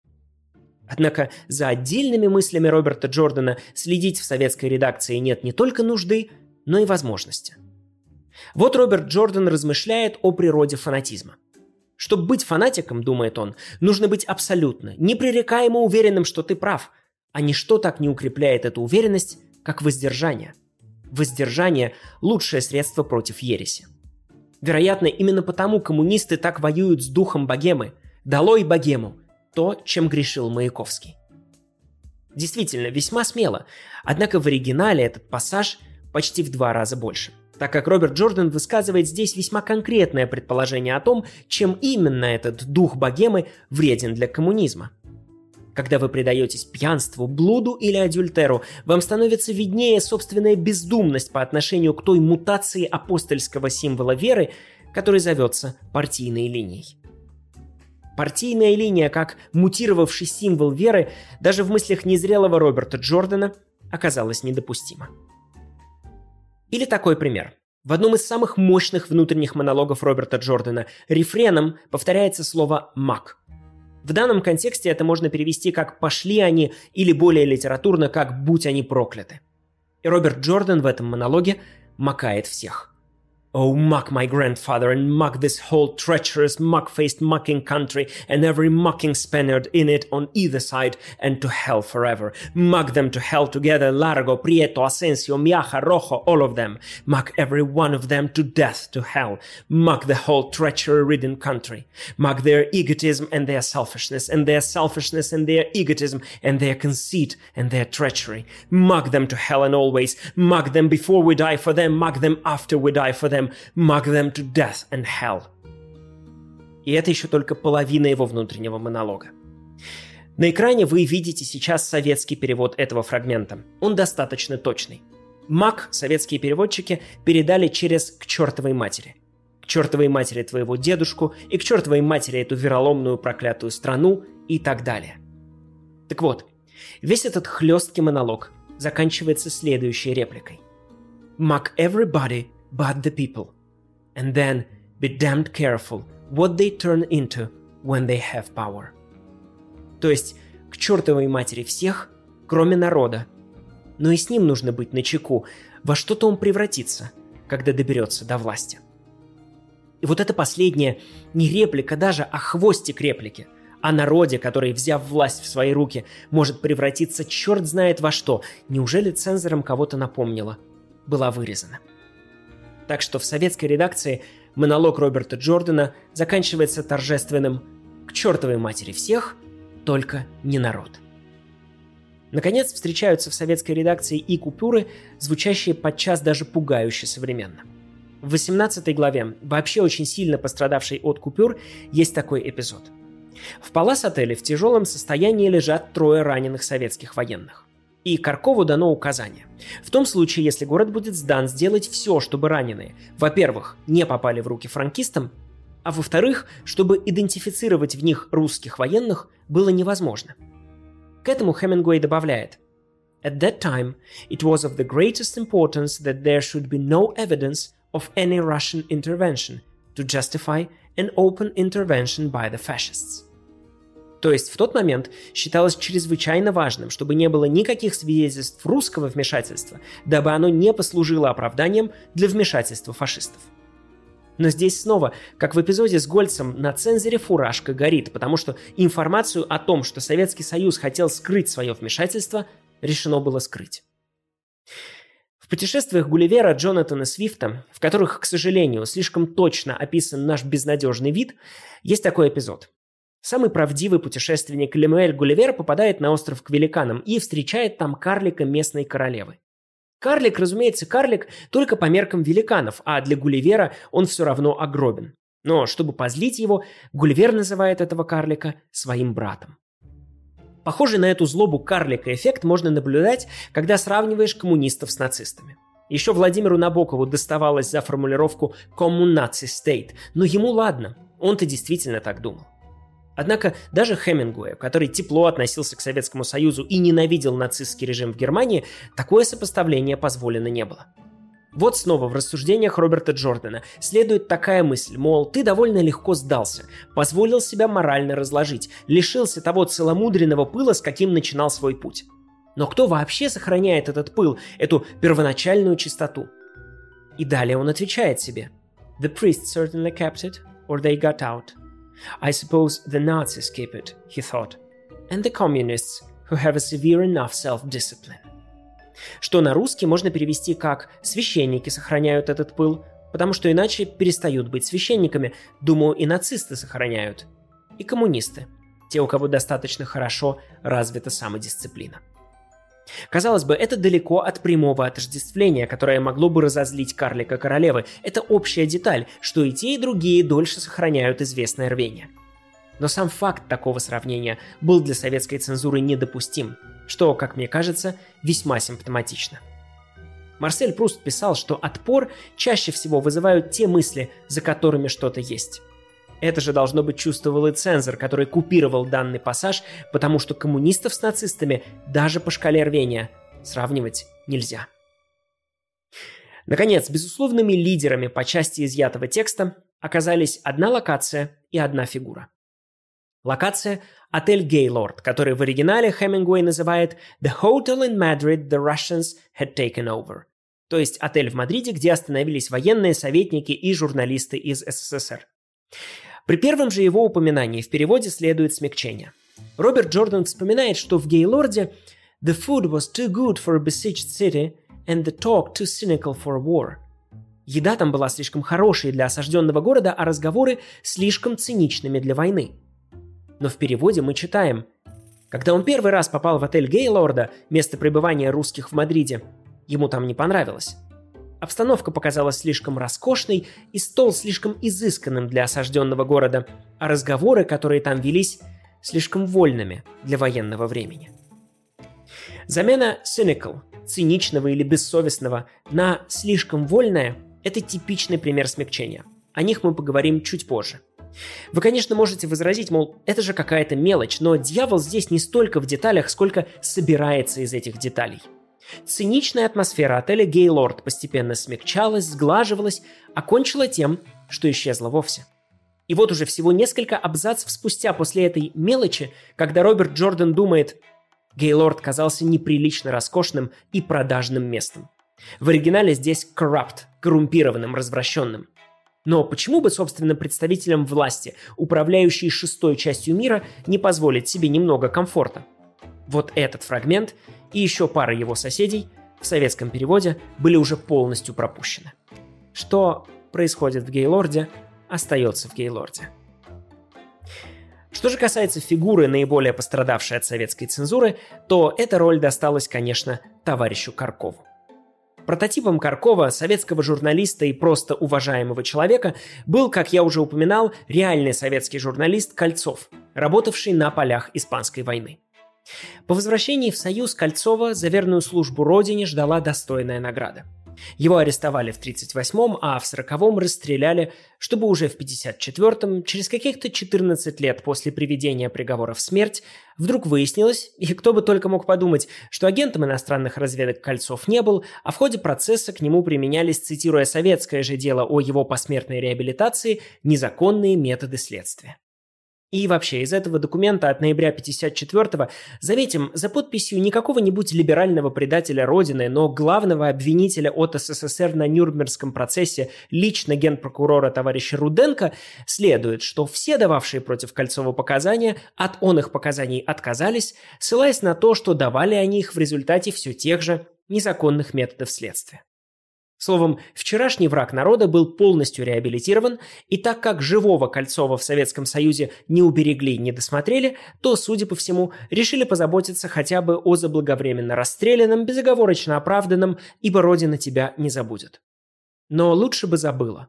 Однако за отдельными мыслями Роберта Джордана следить в советской редакции нет не только нужды, но и возможности. Вот Роберт Джордан размышляет о природе фанатизма. Чтобы быть фанатиком, думает он, нужно быть абсолютно, непререкаемо уверенным, что ты прав, а ничто так не укрепляет эту уверенность, как воздержание. Воздержание – лучшее средство против ереси. Вероятно, именно потому коммунисты так воюют с духом богемы. Долой богему! То, чем грешил Маяковский. Действительно, весьма смело, однако в оригинале этот пассаж почти в два раза больше так как Роберт Джордан высказывает здесь весьма конкретное предположение о том, чем именно этот дух богемы вреден для коммунизма. Когда вы предаетесь пьянству, блуду или адюльтеру, вам становится виднее собственная бездумность по отношению к той мутации апостольского символа веры, который зовется партийной линией. Партийная линия, как мутировавший символ веры, даже в мыслях незрелого Роберта Джордана оказалась недопустима. Или такой пример. В одном из самых мощных внутренних монологов Роберта Джордана рефреном повторяется слово «мак». В данном контексте это можно перевести как «пошли они» или более литературно как «будь они прокляты». И Роберт Джордан в этом монологе макает всех – Oh, mock my grandfather, and mock this whole treacherous, mock-faced, mocking country, and every mocking Spaniard in it on either side, and to hell forever. Mock them to hell together, Largo, Prieto, Asensio, Miaja, Rojo, all of them. Mock every one of them to death to hell. Mock the whole treachery-ridden country. Mock their egotism and their selfishness, and their selfishness and their egotism, and their conceit and their treachery. Mock them to hell and always. Mock them before we die for them, mock them after we die for them them, mock them to death and hell. И это еще только половина его внутреннего монолога. На экране вы видите сейчас советский перевод этого фрагмента. Он достаточно точный. Мак советские переводчики передали через «к чертовой матери». К чертовой матери твоего дедушку и к чертовой матери эту вероломную проклятую страну и так далее. Так вот, весь этот хлесткий монолог заканчивается следующей репликой. Mock everybody but the people. And then be damned careful what they turn into when they have power. То есть к чертовой матери всех, кроме народа. Но и с ним нужно быть начеку, во что-то он превратится, когда доберется до власти. И вот это последнее не реплика даже, а хвостик реплики. О народе, который, взяв власть в свои руки, может превратиться черт знает во что. Неужели цензором кого-то напомнило? Была вырезана. Так что в советской редакции монолог Роберта Джордана заканчивается торжественным «К чертовой матери всех, только не народ». Наконец, встречаются в советской редакции и купюры, звучащие подчас даже пугающе современно. В 18 главе, вообще очень сильно пострадавшей от купюр, есть такой эпизод. В Палас-отеле в тяжелом состоянии лежат трое раненых советских военных. И Каркову дано указание. В том случае, если город будет сдан, сделать все, чтобы раненые, во-первых, не попали в руки франкистам, а во-вторых, чтобы идентифицировать в них русских военных было невозможно – к этому Хемингуэй добавляет At that time, it was of the greatest importance that there should be no evidence of any Russian intervention to justify an open intervention by the fascists. То есть в тот момент считалось чрезвычайно важным, чтобы не было никаких свидетельств русского вмешательства, дабы оно не послужило оправданием для вмешательства фашистов. Но здесь снова, как в эпизоде с Гольцем, на цензоре фуражка горит, потому что информацию о том, что Советский Союз хотел скрыть свое вмешательство, решено было скрыть. В путешествиях Гулливера Джонатана Свифта, в которых, к сожалению, слишком точно описан наш безнадежный вид, есть такой эпизод. Самый правдивый путешественник Лемуэль Гулливер попадает на остров к великанам и встречает там карлика местной королевы. Карлик, разумеется, карлик только по меркам великанов, а для Гулливера он все равно огробен. Но чтобы позлить его, Гулливер называет этого карлика своим братом. Похожий на эту злобу карлика эффект можно наблюдать, когда сравниваешь коммунистов с нацистами. Еще Владимиру Набокову доставалось за формулировку «коммунаци стейт», но ему ладно, он-то действительно так думал. Однако даже Хемингуэй, который тепло относился к Советскому Союзу и ненавидел нацистский режим в Германии, такое сопоставление позволено не было. Вот снова в рассуждениях Роберта Джордана следует такая мысль, мол, ты довольно легко сдался, позволил себя морально разложить, лишился того целомудренного пыла, с каким начинал свой путь. Но кто вообще сохраняет этот пыл, эту первоначальную чистоту? И далее он отвечает себе. The priests certainly kept it, or they got out – I suppose the Nazis keep it, he thought, and the communists who have a severe enough self-discipline. Что на русский можно перевести как «священники сохраняют этот пыл», потому что иначе перестают быть священниками, думаю, и нацисты сохраняют, и коммунисты, те, у кого достаточно хорошо развита самодисциплина. Казалось бы, это далеко от прямого отождествления, которое могло бы разозлить карлика королевы. Это общая деталь, что и те, и другие дольше сохраняют известное рвение. Но сам факт такого сравнения был для советской цензуры недопустим, что, как мне кажется, весьма симптоматично. Марсель Пруст писал, что отпор чаще всего вызывают те мысли, за которыми что-то есть. Это же должно быть чувствовал и цензор, который купировал данный пассаж, потому что коммунистов с нацистами даже по шкале рвения сравнивать нельзя. Наконец, безусловными лидерами по части изъятого текста оказались одна локация и одна фигура. Локация – отель Gaylord, который в оригинале Хемингуэй называет «The Hotel in Madrid the Russians had taken over», то есть отель в Мадриде, где остановились военные, советники и журналисты из СССР. При первом же его упоминании в переводе следует смягчение. Роберт Джордан вспоминает, что в Гейлорде «The food was too good for a besieged city and the talk too cynical for war». Еда там была слишком хорошей для осажденного города, а разговоры слишком циничными для войны. Но в переводе мы читаем «Когда он первый раз попал в отель Гейлорда, место пребывания русских в Мадриде, ему там не понравилось. Обстановка показалась слишком роскошной и стол слишком изысканным для осажденного города, а разговоры, которые там велись, слишком вольными для военного времени. Замена cynical, циничного или бессовестного, на слишком вольное – это типичный пример смягчения. О них мы поговорим чуть позже. Вы, конечно, можете возразить, мол, это же какая-то мелочь, но дьявол здесь не столько в деталях, сколько собирается из этих деталей – Циничная атмосфера отеля Гейлорд постепенно смягчалась, сглаживалась, окончила тем, что исчезла вовсе. И вот уже всего несколько абзацев спустя после этой мелочи, когда Роберт Джордан думает, Гейлорд казался неприлично роскошным и продажным местом. В оригинале здесь corrupt, коррумпированным, развращенным. Но почему бы, собственно, представителям власти, управляющей шестой частью мира, не позволить себе немного комфорта? Вот этот фрагмент и еще пара его соседей в советском переводе были уже полностью пропущены. Что происходит в Гейлорде, остается в Гейлорде. Что же касается фигуры, наиболее пострадавшей от советской цензуры, то эта роль досталась, конечно, товарищу Каркову. Прототипом Каркова, советского журналиста и просто уважаемого человека, был, как я уже упоминал, реальный советский журналист Кольцов, работавший на полях Испанской войны. По возвращении в Союз Кольцова за верную службу Родине ждала достойная награда – его арестовали в 1938-м, а в 1940-м расстреляли, чтобы уже в 1954-м, через каких-то 14 лет после приведения приговора в смерть, вдруг выяснилось, и кто бы только мог подумать, что агентом иностранных разведок Кольцов не был, а в ходе процесса к нему применялись, цитируя советское же дело о его посмертной реабилитации, незаконные методы следствия. И вообще, из этого документа от ноября 54-го, заметим, за подписью не какого-нибудь либерального предателя Родины, но главного обвинителя от СССР на Нюрнбергском процессе лично генпрокурора товарища Руденко, следует, что все дававшие против Кольцова показания от он их показаний отказались, ссылаясь на то, что давали они их в результате все тех же незаконных методов следствия. Словом, вчерашний враг народа был полностью реабилитирован, и так как живого Кольцова в Советском Союзе не уберегли, не досмотрели, то, судя по всему, решили позаботиться хотя бы о заблаговременно расстрелянном, безоговорочно оправданном, ибо Родина тебя не забудет. Но лучше бы забыла.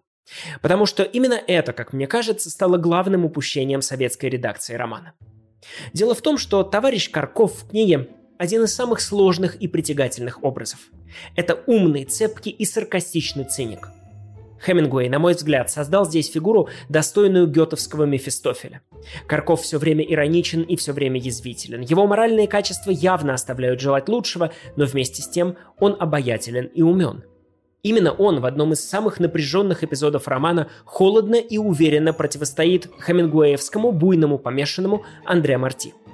Потому что именно это, как мне кажется, стало главным упущением советской редакции романа. Дело в том, что товарищ Карков в книге один из самых сложных и притягательных образов. Это умный, цепкий и саркастичный циник. Хемингуэй, на мой взгляд, создал здесь фигуру, достойную гетовского Мефистофеля. Карков все время ироничен и все время язвителен. Его моральные качества явно оставляют желать лучшего, но вместе с тем он обаятелен и умен. Именно он в одном из самых напряженных эпизодов романа холодно и уверенно противостоит хемингуэевскому буйному помешанному Андре Марти –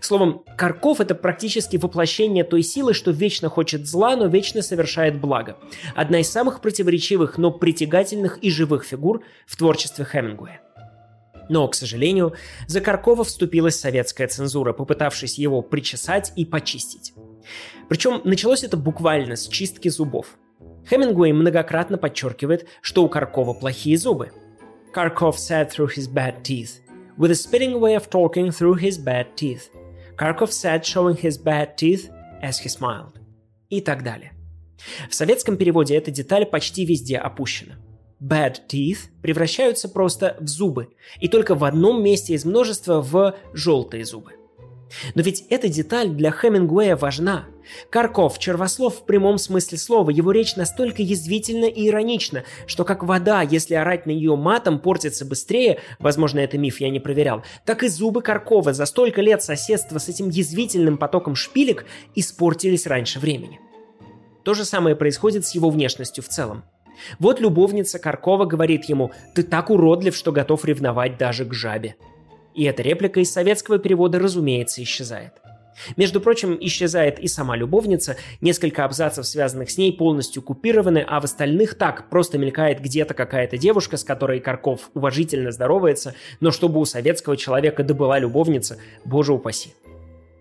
Словом, Карков – это практически воплощение той силы, что вечно хочет зла, но вечно совершает благо. Одна из самых противоречивых, но притягательных и живых фигур в творчестве Хемингуэя. Но, к сожалению, за Каркова вступилась советская цензура, попытавшись его причесать и почистить. Причем началось это буквально с чистки зубов. Хемингуэй многократно подчеркивает, что у Каркова плохие зубы. Карков said through his bad teeth, with a spitting way of talking through his bad teeth. Karkov said, showing his bad teeth as he smiled. И так далее. В советском переводе эта деталь почти везде опущена. Bad teeth превращаются просто в зубы, и только в одном месте из множества в желтые зубы. Но ведь эта деталь для Хемингуэя важна. Карков – червослов в прямом смысле слова, его речь настолько язвительна и иронична, что как вода, если орать на нее матом, портится быстрее, возможно, это миф, я не проверял, так и зубы Каркова за столько лет соседства с этим язвительным потоком шпилек испортились раньше времени. То же самое происходит с его внешностью в целом. Вот любовница Каркова говорит ему «Ты так уродлив, что готов ревновать даже к жабе». И эта реплика из советского перевода, разумеется, исчезает. Между прочим, исчезает и сама любовница, несколько абзацев, связанных с ней, полностью купированы, а в остальных так, просто мелькает где-то какая-то девушка, с которой Карков уважительно здоровается, но чтобы у советского человека добыла любовница, боже упаси.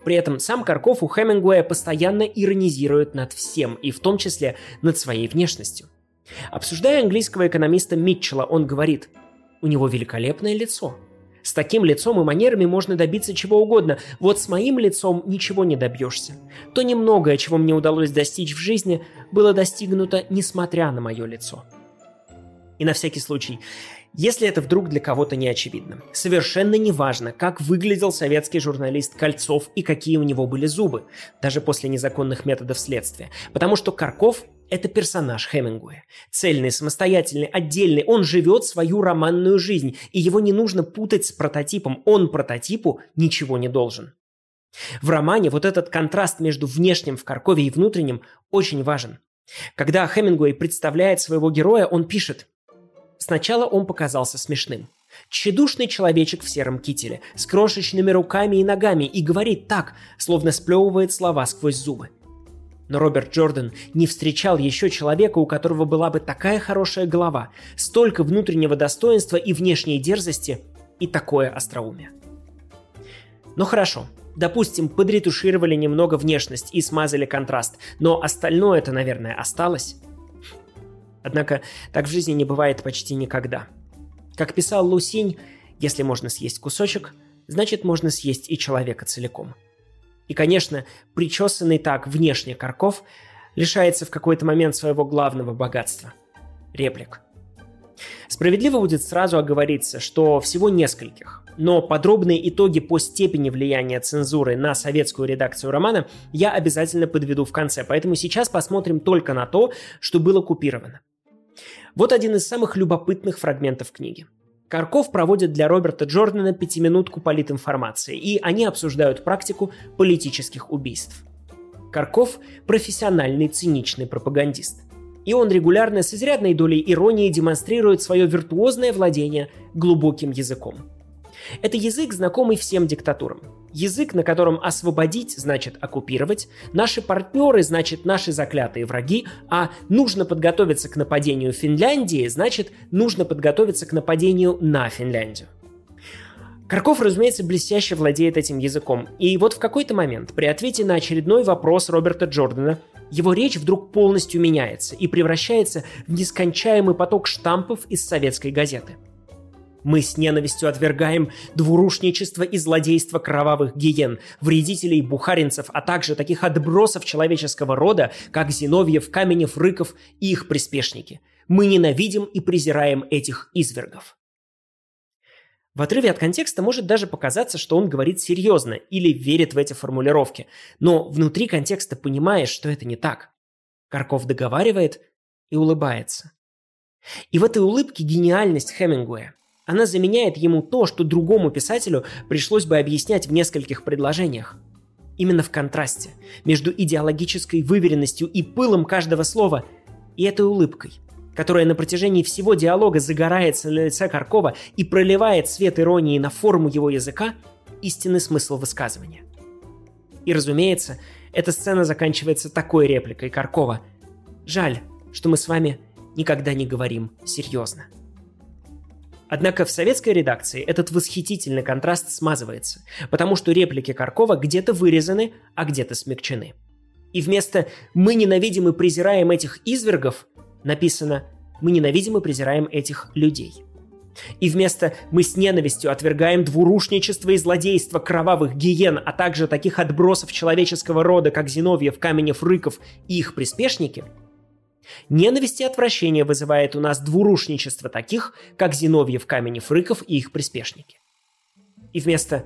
При этом сам Карков у Хемингуэя постоянно иронизирует над всем, и в том числе над своей внешностью. Обсуждая английского экономиста Митчелла, он говорит, у него великолепное лицо – с таким лицом и манерами можно добиться чего угодно. Вот с моим лицом ничего не добьешься. То немногое, чего мне удалось достичь в жизни, было достигнуто несмотря на мое лицо. И на всякий случай, если это вдруг для кого-то не очевидно, совершенно неважно, как выглядел советский журналист Кольцов и какие у него были зубы, даже после незаконных методов следствия, потому что Карков это персонаж Хемингуэя. Цельный, самостоятельный, отдельный. Он живет свою романную жизнь, и его не нужно путать с прототипом. Он прототипу ничего не должен. В романе вот этот контраст между внешним в Каркове и внутренним очень важен. Когда Хемингуэй представляет своего героя, он пишет «Сначала он показался смешным. Тщедушный человечек в сером кителе, с крошечными руками и ногами, и говорит так, словно сплевывает слова сквозь зубы. Но Роберт Джордан не встречал еще человека, у которого была бы такая хорошая голова, столько внутреннего достоинства и внешней дерзости, и такое остроумие. Ну хорошо, допустим, подретушировали немного внешность и смазали контраст, но остальное это, наверное, осталось. Однако так в жизни не бывает почти никогда. Как писал Лусинь, если можно съесть кусочек, значит можно съесть и человека целиком. И, конечно, причесанный так внешне Карков лишается в какой-то момент своего главного богатства – реплик. Справедливо будет сразу оговориться, что всего нескольких, но подробные итоги по степени влияния цензуры на советскую редакцию романа я обязательно подведу в конце, поэтому сейчас посмотрим только на то, что было купировано. Вот один из самых любопытных фрагментов книги. Карков проводит для Роберта Джордана пятиминутку политинформации, и они обсуждают практику политических убийств. Карков – профессиональный циничный пропагандист. И он регулярно с изрядной долей иронии демонстрирует свое виртуозное владение глубоким языком – это язык, знакомый всем диктатурам. Язык, на котором освободить значит оккупировать, наши партнеры значит наши заклятые враги, а нужно подготовиться к нападению Финляндии значит нужно подготовиться к нападению на Финляндию. Карков, разумеется, блестяще владеет этим языком. И вот в какой-то момент, при ответе на очередной вопрос Роберта Джордана, его речь вдруг полностью меняется и превращается в нескончаемый поток штампов из советской газеты – мы с ненавистью отвергаем двурушничество и злодейство кровавых гиен, вредителей бухаринцев, а также таких отбросов человеческого рода, как Зиновьев, Каменев, Рыков и их приспешники. Мы ненавидим и презираем этих извергов. В отрыве от контекста может даже показаться, что он говорит серьезно или верит в эти формулировки, но внутри контекста понимаешь, что это не так. Карков договаривает и улыбается. И в этой улыбке гениальность Хемингуэя. Она заменяет ему то, что другому писателю пришлось бы объяснять в нескольких предложениях. Именно в контрасте между идеологической выверенностью и пылом каждого слова и этой улыбкой, которая на протяжении всего диалога загорается на лице Каркова и проливает свет иронии на форму его языка, истинный смысл высказывания. И, разумеется, эта сцена заканчивается такой репликой Каркова. «Жаль, что мы с вами никогда не говорим серьезно». Однако в советской редакции этот восхитительный контраст смазывается, потому что реплики Каркова где-то вырезаны, а где-то смягчены. И вместо «мы ненавидим и презираем этих извергов» написано «мы ненавидим и презираем этих людей». И вместо «мы с ненавистью отвергаем двурушничество и злодейство кровавых гиен, а также таких отбросов человеческого рода, как Зиновьев, Каменев, Рыков и их приспешники», Ненависть и отвращение вызывает у нас двурушничество таких, как Зиновьев, Каменев, Рыков и их приспешники. И вместо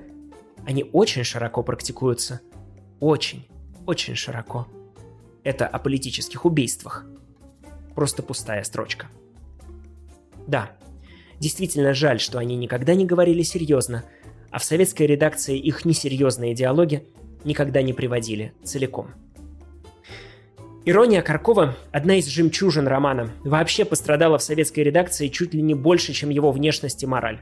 «они очень широко практикуются», очень, очень широко. Это о политических убийствах. Просто пустая строчка. Да, действительно жаль, что они никогда не говорили серьезно, а в советской редакции их несерьезные диалоги никогда не приводили целиком – Ирония Каркова – одна из жемчужин романа. Вообще пострадала в советской редакции чуть ли не больше, чем его внешность и мораль.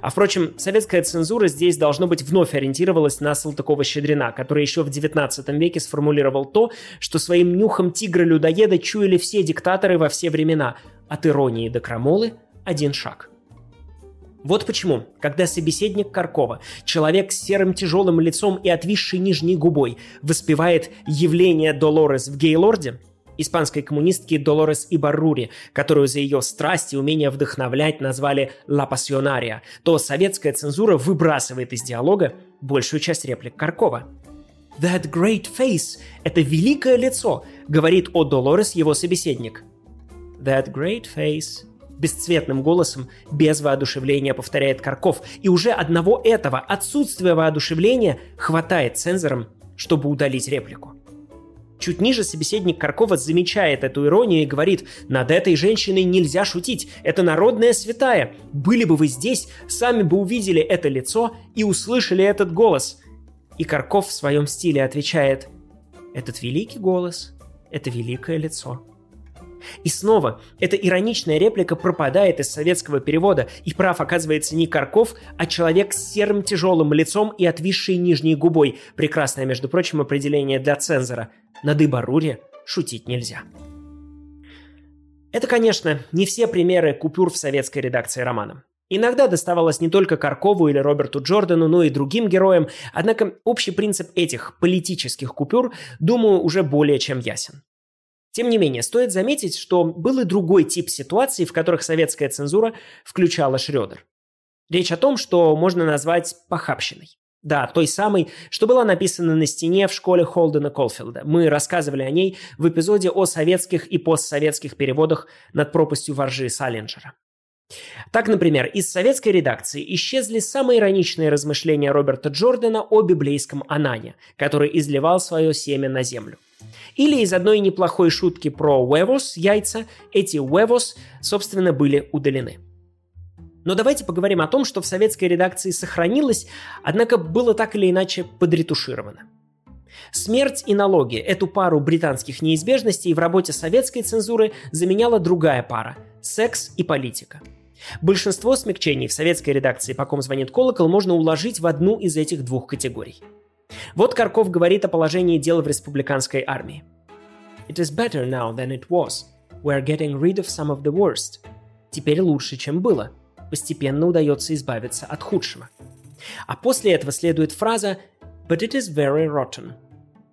А впрочем, советская цензура здесь, должно быть, вновь ориентировалась на Салтыкова-Щедрина, который еще в 19 веке сформулировал то, что своим нюхом тигра-людоеда чуяли все диктаторы во все времена. От иронии до крамолы – один шаг. Вот почему, когда собеседник Каркова, человек с серым тяжелым лицом и отвисшей нижней губой, воспевает явление Долорес в Гейлорде, испанской коммунистки Долорес Ибаррури, которую за ее страсть и умение вдохновлять назвали «ла пассионария», то советская цензура выбрасывает из диалога большую часть реплик Каркова. «That great face» — это великое лицо, говорит о Долорес его собеседник. «That great face» бесцветным голосом, без воодушевления повторяет Карков. И уже одного этого отсутствия воодушевления хватает цензорам, чтобы удалить реплику. Чуть ниже собеседник Каркова замечает эту иронию и говорит, над этой женщиной нельзя шутить, это народная святая. Были бы вы здесь, сами бы увидели это лицо и услышали этот голос. И Карков в своем стиле отвечает, этот великий голос, это великое лицо. И снова, эта ироничная реплика пропадает из советского перевода, и прав оказывается не Карков, а человек с серым тяжелым лицом и отвисшей нижней губой. Прекрасное, между прочим, определение для цензора. На дыбаруре шутить нельзя. Это, конечно, не все примеры купюр в советской редакции романа. Иногда доставалось не только Каркову или Роберту Джордану, но и другим героям, однако общий принцип этих политических купюр, думаю, уже более чем ясен. Тем не менее, стоит заметить, что был и другой тип ситуаций, в которых советская цензура включала Шрёдер. Речь о том, что можно назвать похабщиной. Да, той самой, что была написана на стене в школе Холдена Колфилда. Мы рассказывали о ней в эпизоде о советских и постсоветских переводах над пропастью воржи Саленджера. Так, например, из советской редакции исчезли самые ироничные размышления Роберта Джордана о библейском Анане, который изливал свое семя на землю. Или из одной неплохой шутки про huevos, яйца, эти huevos, собственно, были удалены. Но давайте поговорим о том, что в советской редакции сохранилось, однако было так или иначе подретушировано. Смерть и налоги – эту пару британских неизбежностей в работе советской цензуры заменяла другая пара – секс и политика. Большинство смягчений в советской редакции «По ком звонит колокол» можно уложить в одну из этих двух категорий – вот Карков говорит о положении дел в республиканской армии. It is better now than it was. We are getting rid of some of the worst. Теперь лучше, чем было. Постепенно удается избавиться от худшего. А после этого следует фраза «But it is very rotten».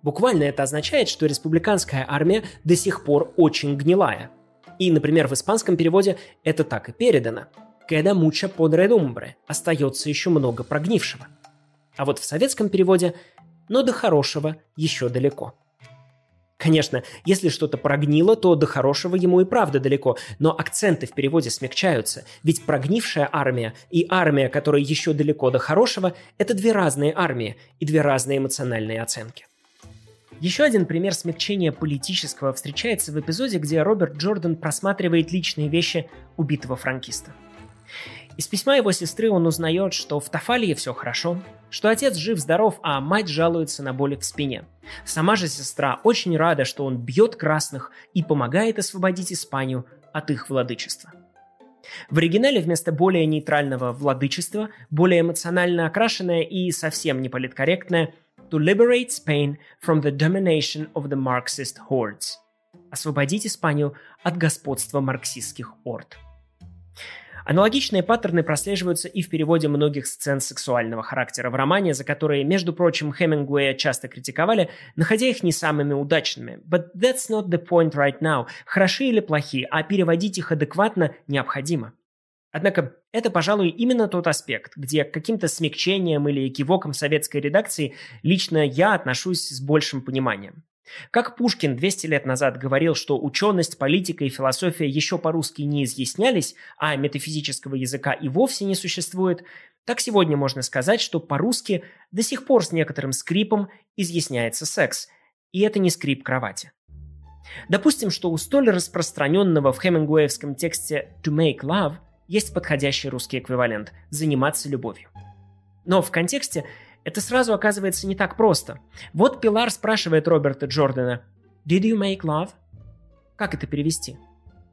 Буквально это означает, что республиканская армия до сих пор очень гнилая. И, например, в испанском переводе это так и передано. «Queda mucha podredumbre» – остается еще много прогнившего – а вот в советском переводе «но до хорошего еще далеко». Конечно, если что-то прогнило, то до хорошего ему и правда далеко, но акценты в переводе смягчаются, ведь прогнившая армия и армия, которая еще далеко до хорошего, это две разные армии и две разные эмоциональные оценки. Еще один пример смягчения политического встречается в эпизоде, где Роберт Джордан просматривает личные вещи убитого франкиста – из письма его сестры он узнает, что в Тафалии все хорошо, что отец жив-здоров, а мать жалуется на боли в спине. Сама же сестра очень рада, что он бьет красных и помогает освободить Испанию от их владычества. В оригинале вместо более нейтрального владычества, более эмоционально окрашенное и совсем не политкорректное «to liberate Spain from the domination of the Marxist hordes» – освободить Испанию от господства марксистских орд – Аналогичные паттерны прослеживаются и в переводе многих сцен сексуального характера в романе, за которые, между прочим, Хемингуэя часто критиковали, находя их не самыми удачными. But that's not the point right now. Хороши или плохи, а переводить их адекватно необходимо. Однако это, пожалуй, именно тот аспект, где к каким-то смягчениям или экивокам советской редакции лично я отношусь с большим пониманием. Как Пушкин 200 лет назад говорил, что ученость, политика и философия еще по-русски не изъяснялись, а метафизического языка и вовсе не существует, так сегодня можно сказать, что по-русски до сих пор с некоторым скрипом изъясняется секс, и это не скрип кровати. Допустим, что у столь распространенного в хемингуэевском тексте «to make love» есть подходящий русский эквивалент – «заниматься любовью». Но в контексте это сразу оказывается не так просто. Вот Пилар спрашивает Роберта Джордана «Did you make love?» Как это перевести?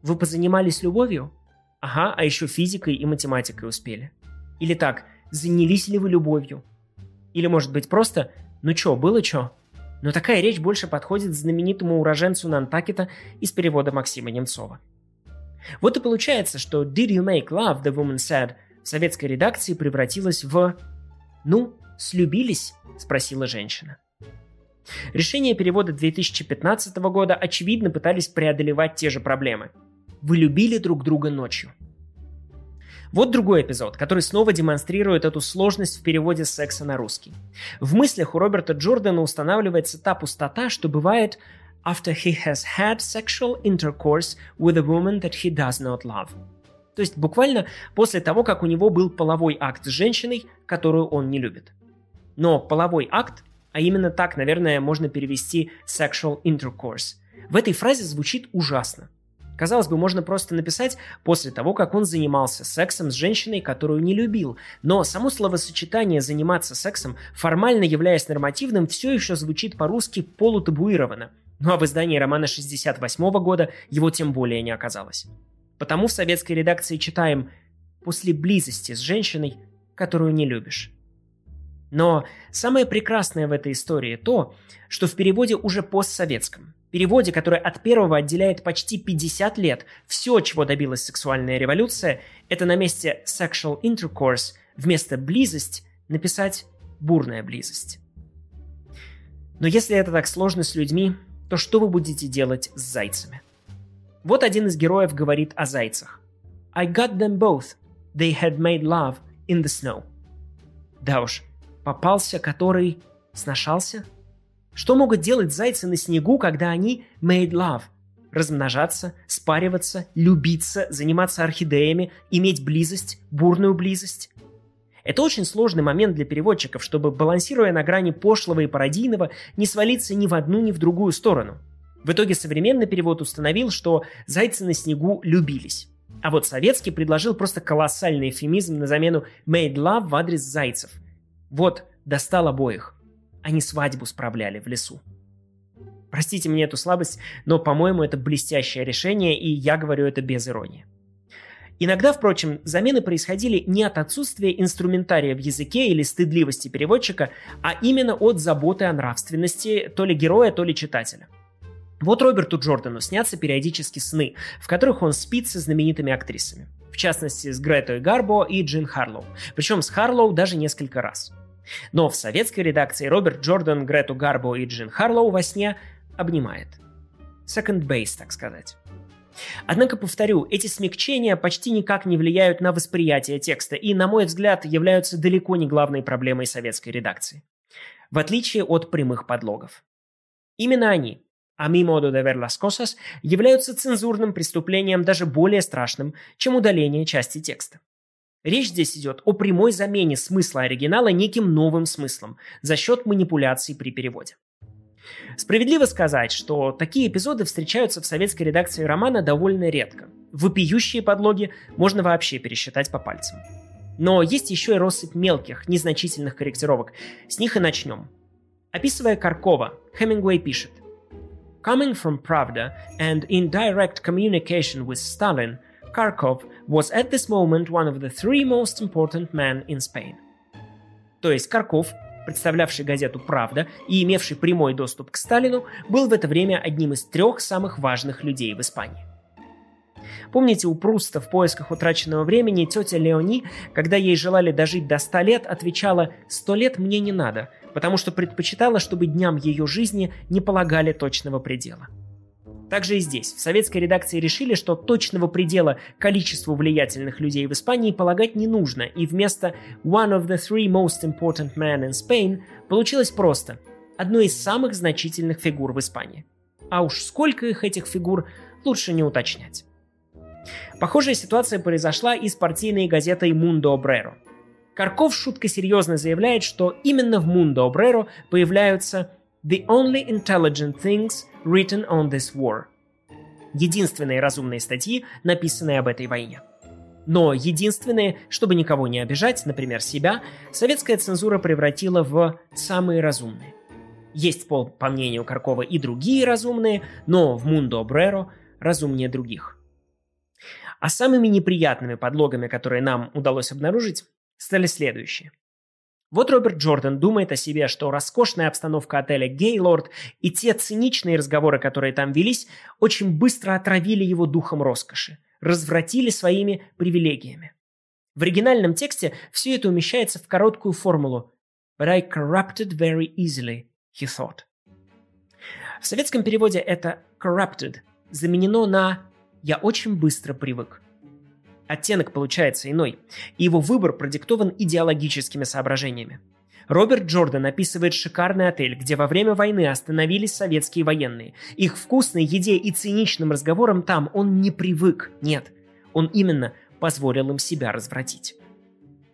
Вы позанимались любовью? Ага, а еще физикой и математикой успели. Или так, занялись ли вы любовью? Или может быть просто «Ну чё, было чё?» Но такая речь больше подходит знаменитому уроженцу Нантакета из перевода Максима Немцова. Вот и получается, что «Did you make love?» the woman said в советской редакции превратилась в «Ну, «Слюбились?» – спросила женщина. Решение перевода 2015 года очевидно пытались преодолевать те же проблемы. Вы любили друг друга ночью. Вот другой эпизод, который снова демонстрирует эту сложность в переводе секса на русский. В мыслях у Роберта Джордана устанавливается та пустота, что бывает after he has had sexual intercourse with a woman that he does not love. То есть буквально после того, как у него был половой акт с женщиной, которую он не любит. Но половой акт, а именно так, наверное, можно перевести sexual intercourse, в этой фразе звучит ужасно. Казалось бы, можно просто написать после того, как он занимался сексом с женщиной, которую не любил. Но само словосочетание «заниматься сексом», формально являясь нормативным, все еще звучит по-русски полутабуированно. Ну а в издании романа 68 года его тем более не оказалось. Потому в советской редакции читаем «после близости с женщиной, которую не любишь». Но самое прекрасное в этой истории то, что в переводе уже постсоветском, переводе, который от первого отделяет почти 50 лет, все, чего добилась сексуальная революция, это на месте sexual intercourse вместо близость написать бурная близость. Но если это так сложно с людьми, то что вы будете делать с зайцами? Вот один из героев говорит о зайцах. I got them both. They had made love in the snow. Да уж, попался, который сношался? Что могут делать зайцы на снегу, когда они made love? Размножаться, спариваться, любиться, заниматься орхидеями, иметь близость, бурную близость? Это очень сложный момент для переводчиков, чтобы, балансируя на грани пошлого и пародийного, не свалиться ни в одну, ни в другую сторону. В итоге современный перевод установил, что зайцы на снегу любились. А вот советский предложил просто колоссальный эфемизм на замену «made love» в адрес зайцев. Вот, достал обоих. Они свадьбу справляли в лесу. Простите мне эту слабость, но, по-моему, это блестящее решение, и я говорю это без иронии. Иногда, впрочем, замены происходили не от отсутствия инструментария в языке или стыдливости переводчика, а именно от заботы о нравственности то ли героя, то ли читателя. Вот Роберту Джордану снятся периодически сны, в которых он спит со знаменитыми актрисами. В частности, с Гретой Гарбо и Джин Харлоу. Причем с Харлоу даже несколько раз. Но в советской редакции Роберт Джордан Грету Гарбо и Джин Харлоу во сне обнимает. Second base, так сказать. Однако, повторю, эти смягчения почти никак не влияют на восприятие текста и, на мой взгляд, являются далеко не главной проблемой советской редакции. В отличие от прямых подлогов. Именно они, а mi modo de ver las cosas, являются цензурным преступлением даже более страшным, чем удаление части текста. Речь здесь идет о прямой замене смысла оригинала неким новым смыслом за счет манипуляций при переводе. Справедливо сказать, что такие эпизоды встречаются в советской редакции романа довольно редко. Вопиющие подлоги можно вообще пересчитать по пальцам. Но есть еще и россыпь мелких, незначительных корректировок. С них и начнем. Описывая Каркова, Хемингуэй пишет Coming from Pravda and in direct communication with Stalin, Kharkov was at this moment one of the three most important men in Spain. То есть Карков представлявший газету «Правда» и имевший прямой доступ к Сталину, был в это время одним из трех самых важных людей в Испании. Помните, у Пруста в поисках утраченного времени тетя Леони, когда ей желали дожить до 100 лет, отвечала «сто лет мне не надо», потому что предпочитала, чтобы дням ее жизни не полагали точного предела. Также и здесь. В советской редакции решили, что точного предела количеству влиятельных людей в Испании полагать не нужно, и вместо «one of the three most important men in Spain» получилось просто «одной из самых значительных фигур в Испании». А уж сколько их этих фигур, лучше не уточнять. Похожая ситуация произошла и с партийной газетой «Мундо Обреро». Карков шутко серьезно заявляет, что именно в «Мундо Обреро» появляются «the only intelligent things written on this war. Единственные разумные статьи, написанные об этой войне. Но единственные, чтобы никого не обижать, например, себя, советская цензура превратила в самые разумные. Есть, по, по мнению Каркова, и другие разумные, но в Мундо Бреро разумнее других. А самыми неприятными подлогами, которые нам удалось обнаружить, стали следующие – вот Роберт Джордан думает о себе, что роскошная обстановка отеля Гейлорд и те циничные разговоры, которые там велись, очень быстро отравили его духом роскоши, развратили своими привилегиями. В оригинальном тексте все это умещается в короткую формулу «But I corrupted very easily», he thought. В советском переводе это «corrupted» заменено на «я очень быстро привык». Оттенок получается иной, и его выбор продиктован идеологическими соображениями. Роберт Джордан описывает шикарный отель, где во время войны остановились советские военные. Их вкусной еде и циничным разговорам там он не привык, нет. Он именно позволил им себя развратить.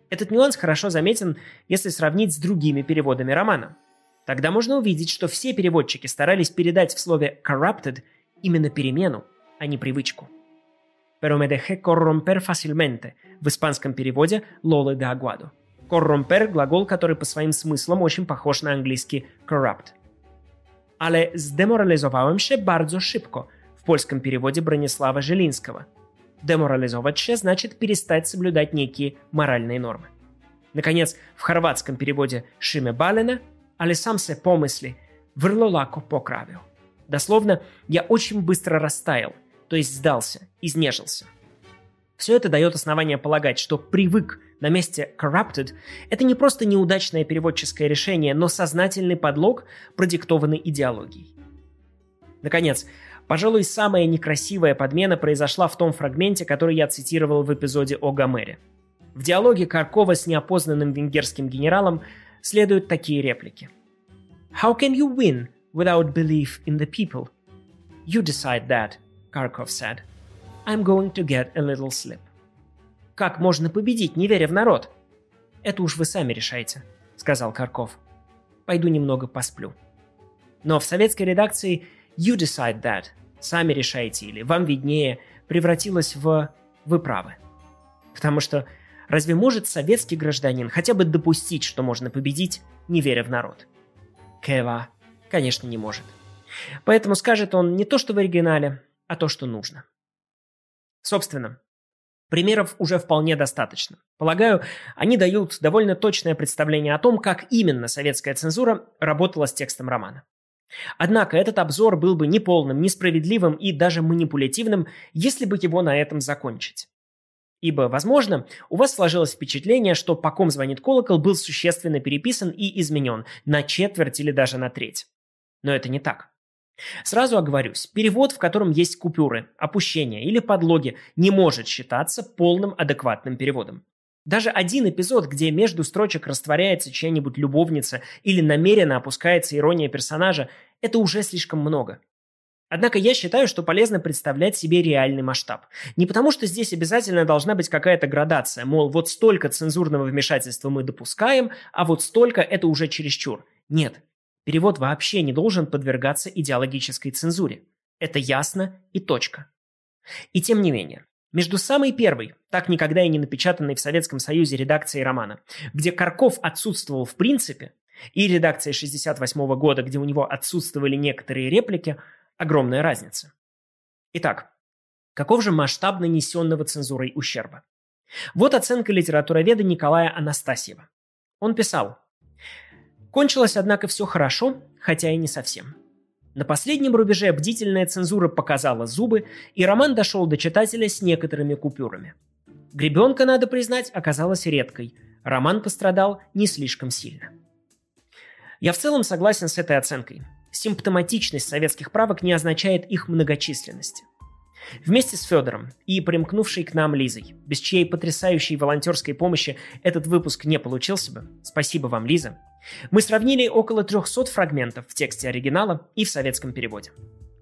Этот нюанс хорошо заметен, если сравнить с другими переводами романа. Тогда можно увидеть, что все переводчики старались передать в слове «corrupted» именно перемену, а не привычку pero me dejé corromper fácilmente, в испанском переводе «лолы de aguado». Corromper – глагол, который по своим смыслам очень похож на английский corrupt. ale zdemoralizowałem się bardzo szybko в польском переводе Бронислава Жилинского. Деморализовать значит перестать соблюдать некие моральные нормы. Наконец, в хорватском переводе Шиме Балена «Але сам се помысли, врлолако поправил». Дословно «Я очень быстро растаял», то есть сдался, изнежился. Все это дает основание полагать, что «привык» на месте «corrupted» — это не просто неудачное переводческое решение, но сознательный подлог, продиктованный идеологией. Наконец, пожалуй, самая некрасивая подмена произошла в том фрагменте, который я цитировал в эпизоде о Гомере. В диалоге Каркова с неопознанным венгерским генералом следуют такие реплики. «How can you win without belief in the people? You decide that», Karkov said. I'm going to get a little sleep. Как можно победить, не веря в народ? Это уж вы сами решайте, сказал Карков. Пойду немного посплю. Но в советской редакции you decide that, сами решайте или вам виднее, превратилось в вы правы. Потому что разве может советский гражданин хотя бы допустить, что можно победить, не веря в народ? Кева, конечно, не может. Поэтому скажет он не то, что в оригинале, а то, что нужно. Собственно, примеров уже вполне достаточно. Полагаю, они дают довольно точное представление о том, как именно советская цензура работала с текстом романа. Однако этот обзор был бы неполным, несправедливым и даже манипулятивным, если бы его на этом закончить. Ибо, возможно, у вас сложилось впечатление, что «По ком звонит колокол» был существенно переписан и изменен на четверть или даже на треть. Но это не так. Сразу оговорюсь, перевод, в котором есть купюры, опущения или подлоги, не может считаться полным адекватным переводом. Даже один эпизод, где между строчек растворяется чья-нибудь любовница или намеренно опускается ирония персонажа, это уже слишком много. Однако я считаю, что полезно представлять себе реальный масштаб. Не потому, что здесь обязательно должна быть какая-то градация, мол, вот столько цензурного вмешательства мы допускаем, а вот столько это уже чересчур. Нет, Перевод вообще не должен подвергаться идеологической цензуре. Это ясно и точка. И тем не менее, между самой первой, так никогда и не напечатанной в Советском Союзе редакцией романа, где Карков отсутствовал в принципе, и редакцией 68 года, где у него отсутствовали некоторые реплики, огромная разница. Итак, каков же масштаб нанесенного цензурой ущерба? Вот оценка литературоведа Николая Анастасьева. Он писал, Кончилось, однако, все хорошо, хотя и не совсем. На последнем рубеже бдительная цензура показала зубы, и роман дошел до читателя с некоторыми купюрами. Гребенка, надо признать, оказалась редкой. Роман пострадал не слишком сильно. Я в целом согласен с этой оценкой. Симптоматичность советских правок не означает их многочисленности. Вместе с Федором и примкнувшей к нам Лизой, без чьей потрясающей волонтерской помощи этот выпуск не получился бы, спасибо вам, Лиза, мы сравнили около 300 фрагментов в тексте оригинала и в советском переводе.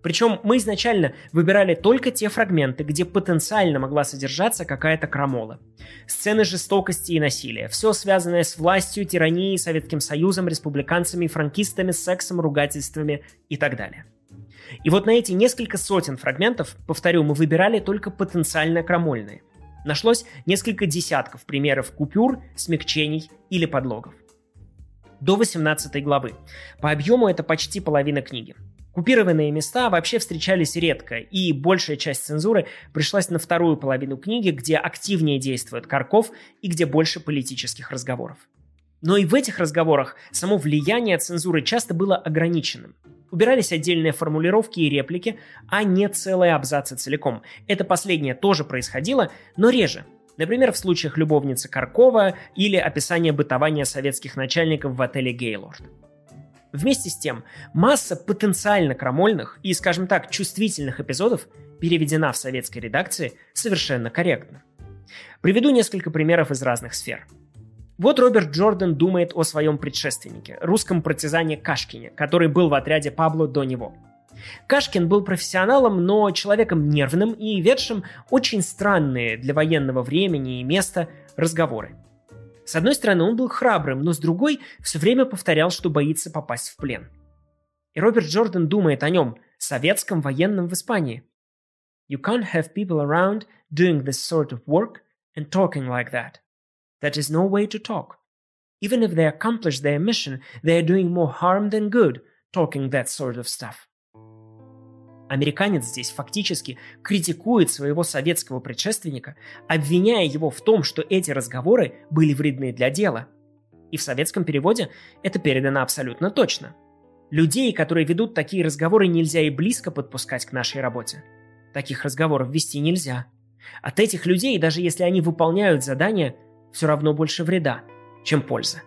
Причем мы изначально выбирали только те фрагменты, где потенциально могла содержаться какая-то крамола. Сцены жестокости и насилия, все связанное с властью, тиранией, Советским Союзом, республиканцами, франкистами, сексом, ругательствами и так далее. И вот на эти несколько сотен фрагментов, повторю, мы выбирали только потенциально крамольные. Нашлось несколько десятков примеров купюр, смягчений или подлогов. До 18 главы. По объему это почти половина книги. Купированные места вообще встречались редко, и большая часть цензуры пришлась на вторую половину книги, где активнее действует Карков и где больше политических разговоров. Но и в этих разговорах само влияние цензуры часто было ограниченным. Убирались отдельные формулировки и реплики, а не целые абзацы целиком. Это последнее тоже происходило, но реже. Например, в случаях любовницы Каркова или описания бытования советских начальников в отеле Гейлорд. Вместе с тем, масса потенциально крамольных и, скажем так, чувствительных эпизодов переведена в советской редакции совершенно корректно. Приведу несколько примеров из разных сфер – вот Роберт Джордан думает о своем предшественнике, русском партизане Кашкине, который был в отряде Пабло до него. Кашкин был профессионалом, но человеком нервным и ведшим очень странные для военного времени и места разговоры. С одной стороны, он был храбрым, но с другой все время повторял, что боится попасть в плен. И Роберт Джордан думает о нем, советском военном в Испании. You can't have people around doing this sort of work and talking like that. That is no way to talk. Even if they accomplish their mission, they are doing more harm than good, talking that sort of stuff. Американец здесь фактически критикует своего советского предшественника, обвиняя его в том, что эти разговоры были вредны для дела. И в советском переводе это передано абсолютно точно. Людей, которые ведут такие разговоры, нельзя и близко подпускать к нашей работе. Таких разговоров вести нельзя. От этих людей, даже если они выполняют задания, все равно больше вреда, чем пользы.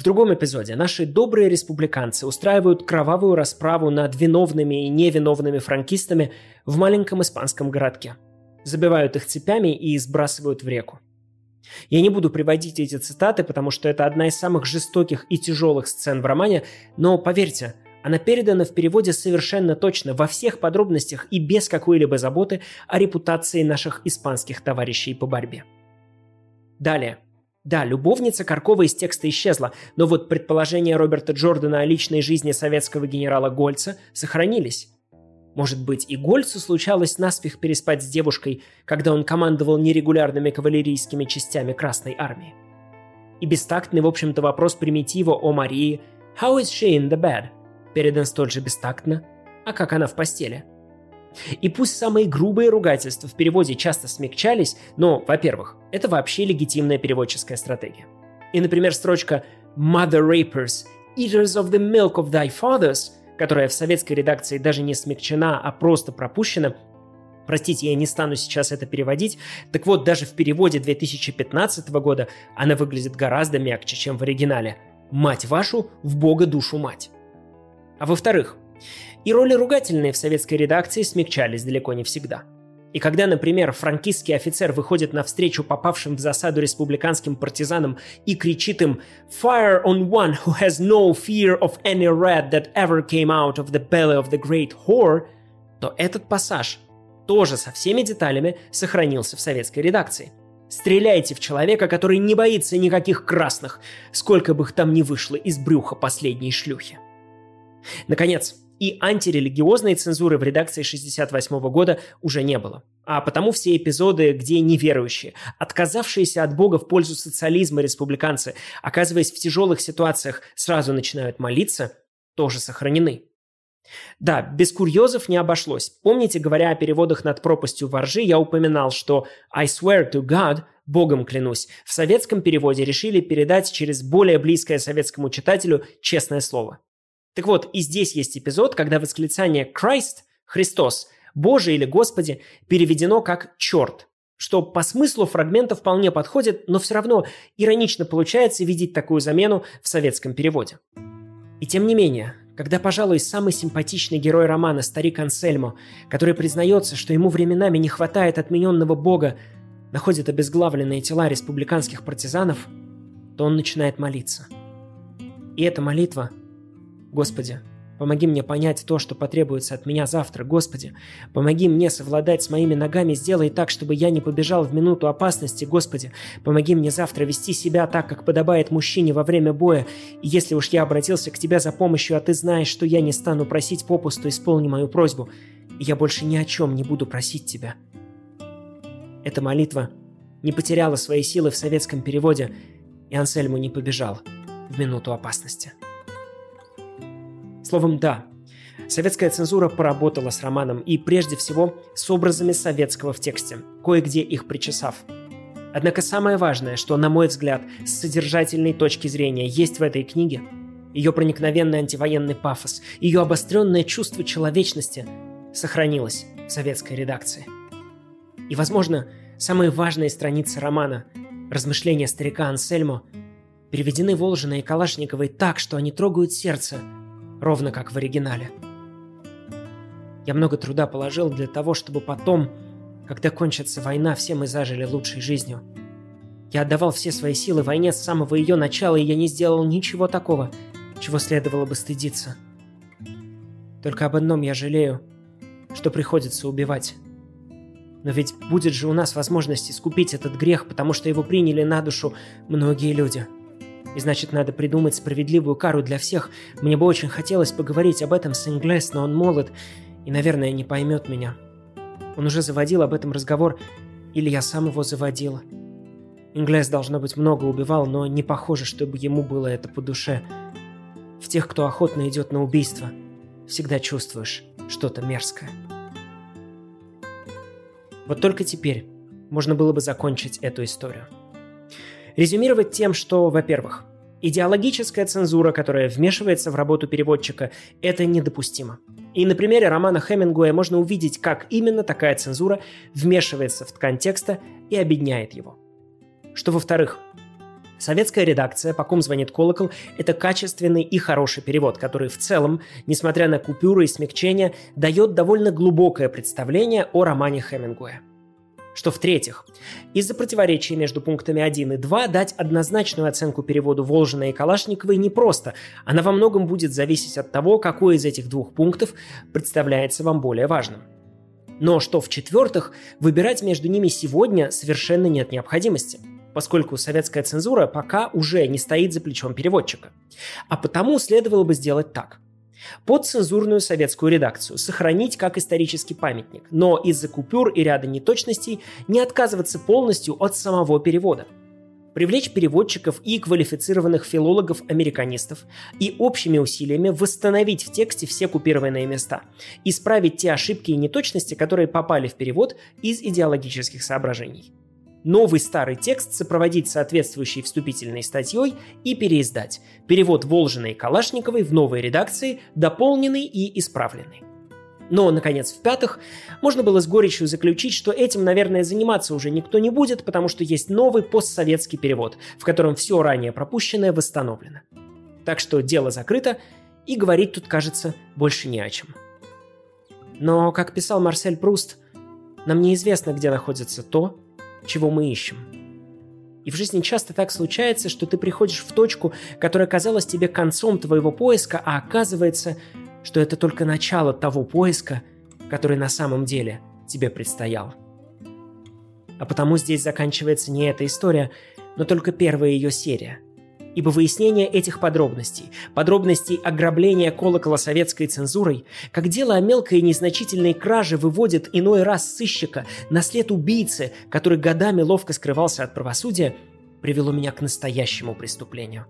В другом эпизоде наши добрые республиканцы устраивают кровавую расправу над виновными и невиновными франкистами в маленьком испанском городке. Забивают их цепями и сбрасывают в реку. Я не буду приводить эти цитаты, потому что это одна из самых жестоких и тяжелых сцен в романе, но поверьте, она передана в переводе совершенно точно, во всех подробностях и без какой-либо заботы о репутации наших испанских товарищей по борьбе. Далее – да, любовница Каркова из текста исчезла, но вот предположения Роберта Джордана о личной жизни советского генерала Гольца сохранились. Может быть, и Гольцу случалось наспех переспать с девушкой, когда он командовал нерегулярными кавалерийскими частями Красной Армии. И бестактный, в общем-то, вопрос примитива о Марии «How is she in the bed?» передан столь же бестактно «А как она в постели?» И пусть самые грубые ругательства в переводе часто смягчались, но, во-первых, это вообще легитимная переводческая стратегия. И, например, строчка «Mother rapers, eaters of the milk of thy fathers», которая в советской редакции даже не смягчена, а просто пропущена, Простите, я не стану сейчас это переводить. Так вот, даже в переводе 2015 года она выглядит гораздо мягче, чем в оригинале. «Мать вашу, в Бога душу мать». А во-вторых, и роли ругательные в советской редакции смягчались далеко не всегда. И когда, например, франкистский офицер выходит навстречу попавшим в засаду республиканским партизанам и кричит им «Fire on one who has no fear of any rat that ever came out of the belly of the great whore», то этот пассаж тоже со всеми деталями сохранился в советской редакции. Стреляйте в человека, который не боится никаких красных, сколько бы их там ни вышло из брюха последней шлюхи. Наконец, и антирелигиозной цензуры в редакции 68 года уже не было. А потому все эпизоды, где неверующие, отказавшиеся от Бога в пользу социализма республиканцы, оказываясь в тяжелых ситуациях, сразу начинают молиться, тоже сохранены. Да, без курьезов не обошлось. Помните, говоря о переводах над пропастью воржи, я упоминал, что «I swear to God», «Богом клянусь», в советском переводе решили передать через более близкое советскому читателю честное слово – так вот, и здесь есть эпизод, когда восклицание «Christ» – «Христос», «Боже» или «Господи» переведено как «черт», что по смыслу фрагмента вполне подходит, но все равно иронично получается видеть такую замену в советском переводе. И тем не менее, когда, пожалуй, самый симпатичный герой романа, старик Ансельмо, который признается, что ему временами не хватает отмененного бога, находит обезглавленные тела республиканских партизанов, то он начинает молиться. И эта молитва Господи, помоги мне понять то, что потребуется от меня завтра. Господи, помоги мне совладать с моими ногами, сделай так, чтобы я не побежал в минуту опасности. Господи, помоги мне завтра вести себя так, как подобает мужчине во время боя. И если уж я обратился к Тебе за помощью, а Ты знаешь, что я не стану просить попусту, исполни мою просьбу. И я больше ни о чем не буду просить Тебя. Эта молитва не потеряла своей силы в советском переводе, и Ансельму не побежал в минуту опасности. Словом, да, советская цензура поработала с романом и прежде всего с образами советского в тексте, кое-где их причесав. Однако самое важное, что, на мой взгляд, с содержательной точки зрения есть в этой книге, ее проникновенный антивоенный пафос, ее обостренное чувство человечности сохранилось в советской редакции. И, возможно, самые важные страницы романа «Размышления старика Ансельмо» переведены Волжиной и Калашниковой так, что они трогают сердце – ровно как в оригинале. Я много труда положил для того, чтобы потом, когда кончится война, все мы зажили лучшей жизнью. Я отдавал все свои силы войне с самого ее начала, и я не сделал ничего такого, чего следовало бы стыдиться. Только об одном я жалею, что приходится убивать. Но ведь будет же у нас возможность искупить этот грех, потому что его приняли на душу многие люди – и значит, надо придумать справедливую кару для всех. Мне бы очень хотелось поговорить об этом с Инглес, но он молод и, наверное, не поймет меня. Он уже заводил об этом разговор, или я сам его заводил. Инглес, должно быть, много убивал, но не похоже, чтобы ему было это по душе. В тех, кто охотно идет на убийство, всегда чувствуешь что-то мерзкое. Вот только теперь можно было бы закончить эту историю. Резюмировать тем, что, во-первых, идеологическая цензура, которая вмешивается в работу переводчика, это недопустимо. И на примере романа Хемингуэя можно увидеть, как именно такая цензура вмешивается в ткань текста и объединяет его. Что во-вторых, Советская редакция «По ком звонит колокол» — это качественный и хороший перевод, который в целом, несмотря на купюры и смягчения, дает довольно глубокое представление о романе Хемингуэя. Что в-третьих, из-за противоречий между пунктами 1 и 2 дать однозначную оценку переводу Волжина и Калашниковой непросто. Она во многом будет зависеть от того, какой из этих двух пунктов представляется вам более важным. Но что в-четвертых, выбирать между ними сегодня совершенно нет необходимости – поскольку советская цензура пока уже не стоит за плечом переводчика. А потому следовало бы сделать так. Под цензурную советскую редакцию сохранить как исторический памятник, но из-за купюр и ряда неточностей не отказываться полностью от самого перевода. Привлечь переводчиков и квалифицированных филологов-американистов и общими усилиями восстановить в тексте все купированные места, исправить те ошибки и неточности, которые попали в перевод из идеологических соображений новый старый текст сопроводить соответствующей вступительной статьей и переиздать. Перевод Волжиной и Калашниковой в новой редакции, дополненный и исправленный. Но, наконец, в-пятых, можно было с горечью заключить, что этим, наверное, заниматься уже никто не будет, потому что есть новый постсоветский перевод, в котором все ранее пропущенное восстановлено. Так что дело закрыто, и говорить тут, кажется, больше не о чем. Но, как писал Марсель Пруст, нам неизвестно, где находится то, чего мы ищем. И в жизни часто так случается, что ты приходишь в точку, которая казалась тебе концом твоего поиска, а оказывается, что это только начало того поиска, который на самом деле тебе предстоял. А потому здесь заканчивается не эта история, но только первая ее серия – ибо выяснение этих подробностей, подробностей ограбления колокола советской цензурой, как дело о мелкой и незначительной краже выводит иной раз сыщика на след убийцы, который годами ловко скрывался от правосудия, привело меня к настоящему преступлению,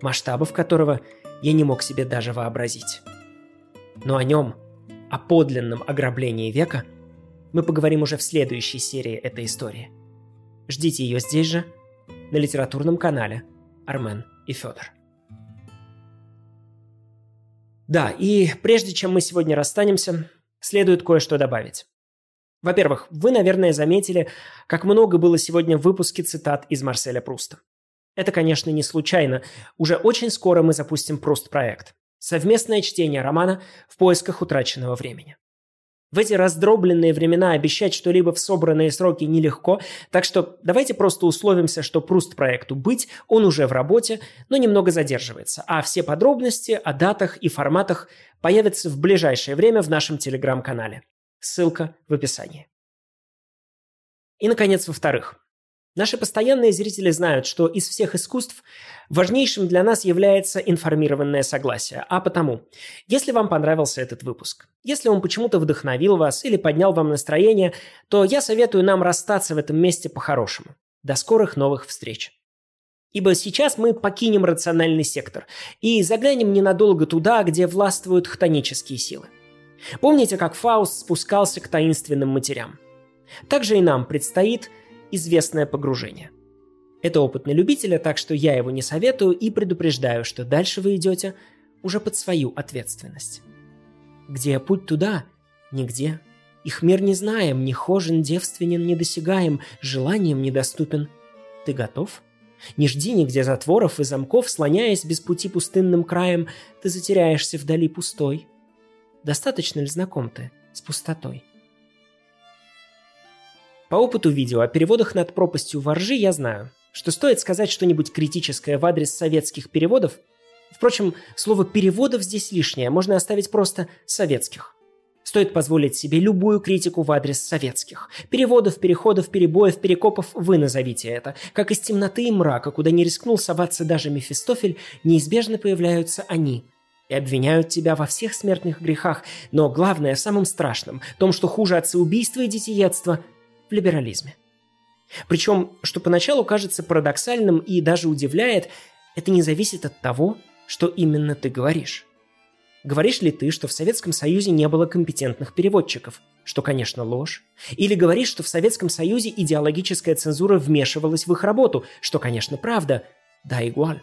масштабов которого я не мог себе даже вообразить. Но о нем, о подлинном ограблении века, мы поговорим уже в следующей серии этой истории. Ждите ее здесь же, на литературном канале – Армен и Федор. Да, и прежде чем мы сегодня расстанемся, следует кое-что добавить. Во-первых, вы, наверное, заметили, как много было сегодня в выпуске цитат из Марселя Пруста. Это, конечно, не случайно. Уже очень скоро мы запустим Пруст-проект. Совместное чтение романа в поисках утраченного времени. В эти раздробленные времена обещать что-либо в собранные сроки нелегко, так что давайте просто условимся, что Пруст проекту быть, он уже в работе, но немного задерживается, а все подробности о датах и форматах появятся в ближайшее время в нашем телеграм-канале. Ссылка в описании. И, наконец, во-вторых, Наши постоянные зрители знают, что из всех искусств важнейшим для нас является информированное согласие. А потому, если вам понравился этот выпуск, если он почему-то вдохновил вас или поднял вам настроение, то я советую нам расстаться в этом месте по-хорошему. До скорых новых встреч. Ибо сейчас мы покинем рациональный сектор и заглянем ненадолго туда, где властвуют хтонические силы. Помните, как Фауст спускался к таинственным матерям? Также и нам предстоит – известное погружение. Это опыт на любителя, так что я его не советую и предупреждаю, что дальше вы идете уже под свою ответственность. Где путь туда? Нигде. Их мир не знаем, не хожен, девственен, недосягаем, желанием недоступен. Ты готов? Не жди нигде затворов и замков, слоняясь без пути пустынным краем, ты затеряешься вдали пустой. Достаточно ли знаком ты с пустотой? По опыту видео о переводах над пропастью воржи я знаю, что стоит сказать что-нибудь критическое в адрес советских переводов. Впрочем, слово «переводов» здесь лишнее, можно оставить просто «советских». Стоит позволить себе любую критику в адрес советских. Переводов, переходов, перебоев, перекопов вы назовите это. Как из темноты и мрака, куда не рискнул соваться даже Мефистофель, неизбежно появляются они – и обвиняют тебя во всех смертных грехах, но главное, самым страшным, том, что хуже отцеубийства и детиедства, либерализме. Причем, что поначалу кажется парадоксальным и даже удивляет, это не зависит от того, что именно ты говоришь. Говоришь ли ты, что в Советском Союзе не было компетентных переводчиков, что, конечно, ложь? Или говоришь, что в Советском Союзе идеологическая цензура вмешивалась в их работу, что, конечно, правда? Да, игуаль.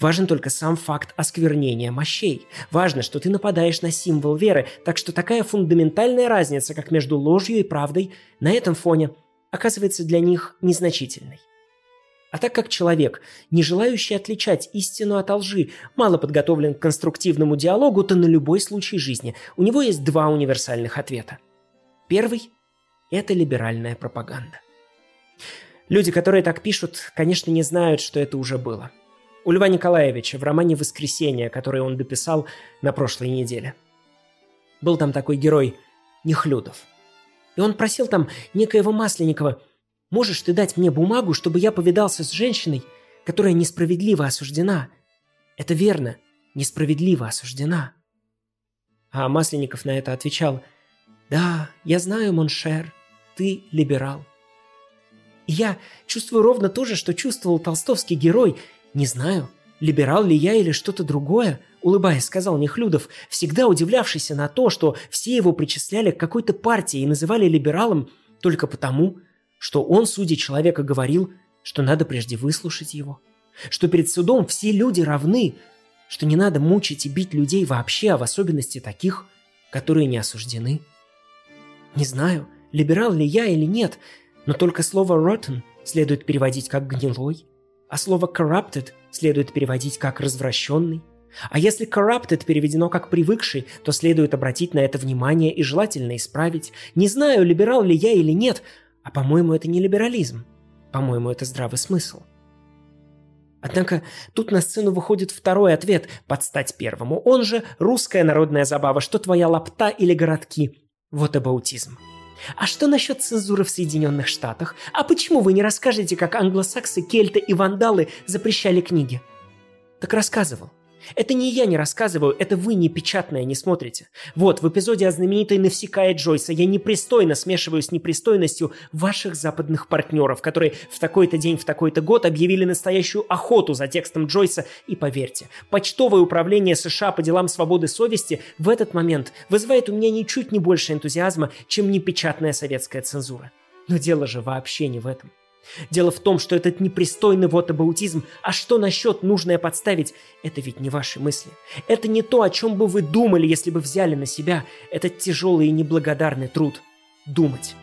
Важен только сам факт осквернения мощей. Важно, что ты нападаешь на символ веры, так что такая фундаментальная разница, как между ложью и правдой, на этом фоне оказывается для них незначительной. А так как человек, не желающий отличать истину от лжи, мало подготовлен к конструктивному диалогу, то на любой случай жизни у него есть два универсальных ответа. Первый – это либеральная пропаганда. Люди, которые так пишут, конечно, не знают, что это уже было. У Льва Николаевича в романе «Воскресенье», который он дописал на прошлой неделе. Был там такой герой Нехлюдов. И он просил там некоего Масленникова – Можешь ты дать мне бумагу, чтобы я повидался с женщиной, которая несправедливо осуждена? Это верно, несправедливо осуждена. А Масленников на это отвечал, «Да, я знаю, mon cher, ты либерал». И я чувствую ровно то же, что чувствовал толстовский герой. Не знаю, либерал ли я или что-то другое, улыбаясь, сказал Нехлюдов, всегда удивлявшийся на то, что все его причисляли к какой-то партии и называли либералом только потому, что он, судя человека, говорил, что надо прежде выслушать его, что перед судом все люди равны, что не надо мучить и бить людей вообще, а в особенности таких, которые не осуждены. Не знаю, либерал ли я или нет, но только слово «rotten» следует переводить как «гнилой», а слово «corrupted» следует переводить как «развращенный». А если corrupted переведено как «привыкший», то следует обратить на это внимание и желательно исправить. Не знаю, либерал ли я или нет, а по-моему, это не либерализм. По-моему, это здравый смысл. Однако тут на сцену выходит второй ответ под стать первому. Он же русская народная забава, что твоя лапта или городки. Вот абаутизм. А что насчет цензуры в Соединенных Штатах? А почему вы не расскажете, как англосаксы, кельты и вандалы запрещали книги? Так рассказывал. Это не я не рассказываю, это вы не печатное не смотрите. Вот, в эпизоде о знаменитой Навсекая Джойса я непристойно смешиваю с непристойностью ваших западных партнеров, которые в такой-то день, в такой-то год объявили настоящую охоту за текстом Джойса. И поверьте, почтовое управление США по делам свободы совести в этот момент вызывает у меня ничуть не больше энтузиазма, чем непечатная советская цензура. Но дело же вообще не в этом. Дело в том, что этот непристойный вот абаутизм, а что насчет нужное подставить, это ведь не ваши мысли. Это не то, о чем бы вы думали, если бы взяли на себя этот тяжелый и неблагодарный труд. Думать.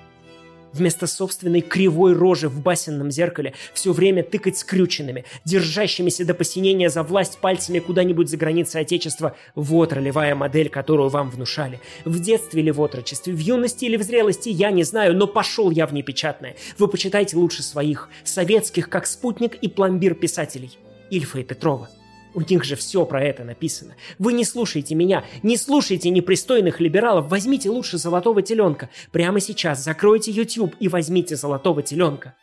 Вместо собственной кривой рожи в басенном зеркале все время тыкать скрюченными, держащимися до посинения за власть пальцами куда-нибудь за границей Отечества. Вот ролевая модель, которую вам внушали. В детстве или в отрочестве, в юности или в зрелости, я не знаю, но пошел я в непечатное. Вы почитайте лучше своих, советских, как спутник и пломбир писателей. Ильфа и Петрова. У них же все про это написано. Вы не слушайте меня, не слушайте непристойных либералов, возьмите лучше золотого теленка. Прямо сейчас закройте YouTube и возьмите золотого теленка.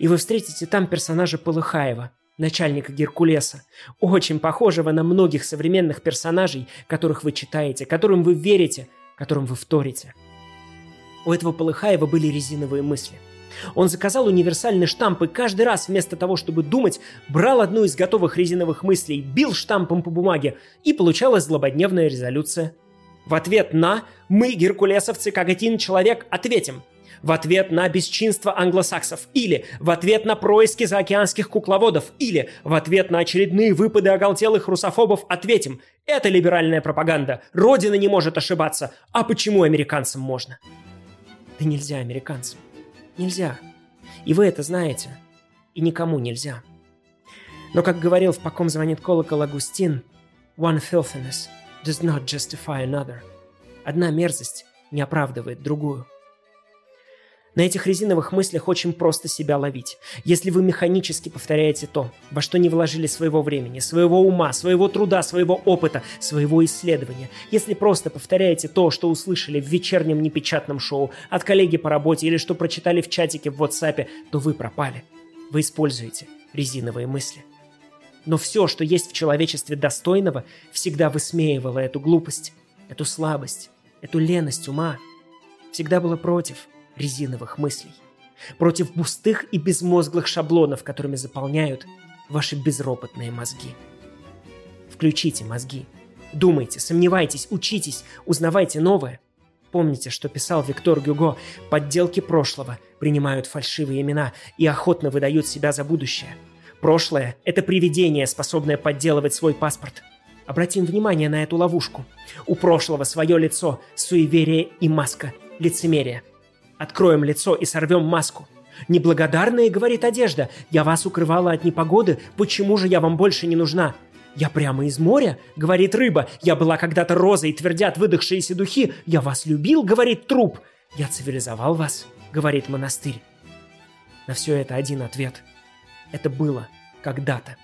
И вы встретите там персонажа Полыхаева, начальника Геркулеса, очень похожего на многих современных персонажей, которых вы читаете, которым вы верите, которым вы вторите. У этого Полыхаева были резиновые мысли – он заказал универсальный штамп и каждый раз вместо того, чтобы думать, брал одну из готовых резиновых мыслей, бил штампом по бумаге, и получалась злободневная резолюция. В ответ на «Мы, геркулесовцы, как один человек, ответим», в ответ на бесчинство англосаксов, или в ответ на происки заокеанских кукловодов, или в ответ на очередные выпады оголтелых русофобов ответим «Это либеральная пропаганда, Родина не может ошибаться, а почему американцам можно?» Да нельзя американцам. Нельзя. И вы это знаете. И никому нельзя. Но, как говорил в «По ком звонит колокол» Агустин, «One filthiness does not justify another». Одна мерзость не оправдывает другую. На этих резиновых мыслях очень просто себя ловить. Если вы механически повторяете то, во что не вложили своего времени, своего ума, своего труда, своего опыта, своего исследования. Если просто повторяете то, что услышали в вечернем непечатном шоу от коллеги по работе или что прочитали в чатике в WhatsApp, то вы пропали. Вы используете резиновые мысли. Но все, что есть в человечестве достойного, всегда высмеивало эту глупость, эту слабость, эту леность ума. Всегда было против – резиновых мыслей. Против пустых и безмозглых шаблонов, которыми заполняют ваши безропотные мозги. Включите мозги. Думайте, сомневайтесь, учитесь, узнавайте новое. Помните, что писал Виктор Гюго, подделки прошлого принимают фальшивые имена и охотно выдают себя за будущее. Прошлое – это привидение, способное подделывать свой паспорт. Обратим внимание на эту ловушку. У прошлого свое лицо, суеверие и маска, лицемерие. Откроем лицо и сорвем маску. Неблагодарная, говорит одежда, я вас укрывала от непогоды, почему же я вам больше не нужна? «Я прямо из моря?» — говорит рыба. «Я была когда-то розой, твердят выдохшиеся духи. Я вас любил?» — говорит труп. «Я цивилизовал вас?» — говорит монастырь. На все это один ответ. Это было когда-то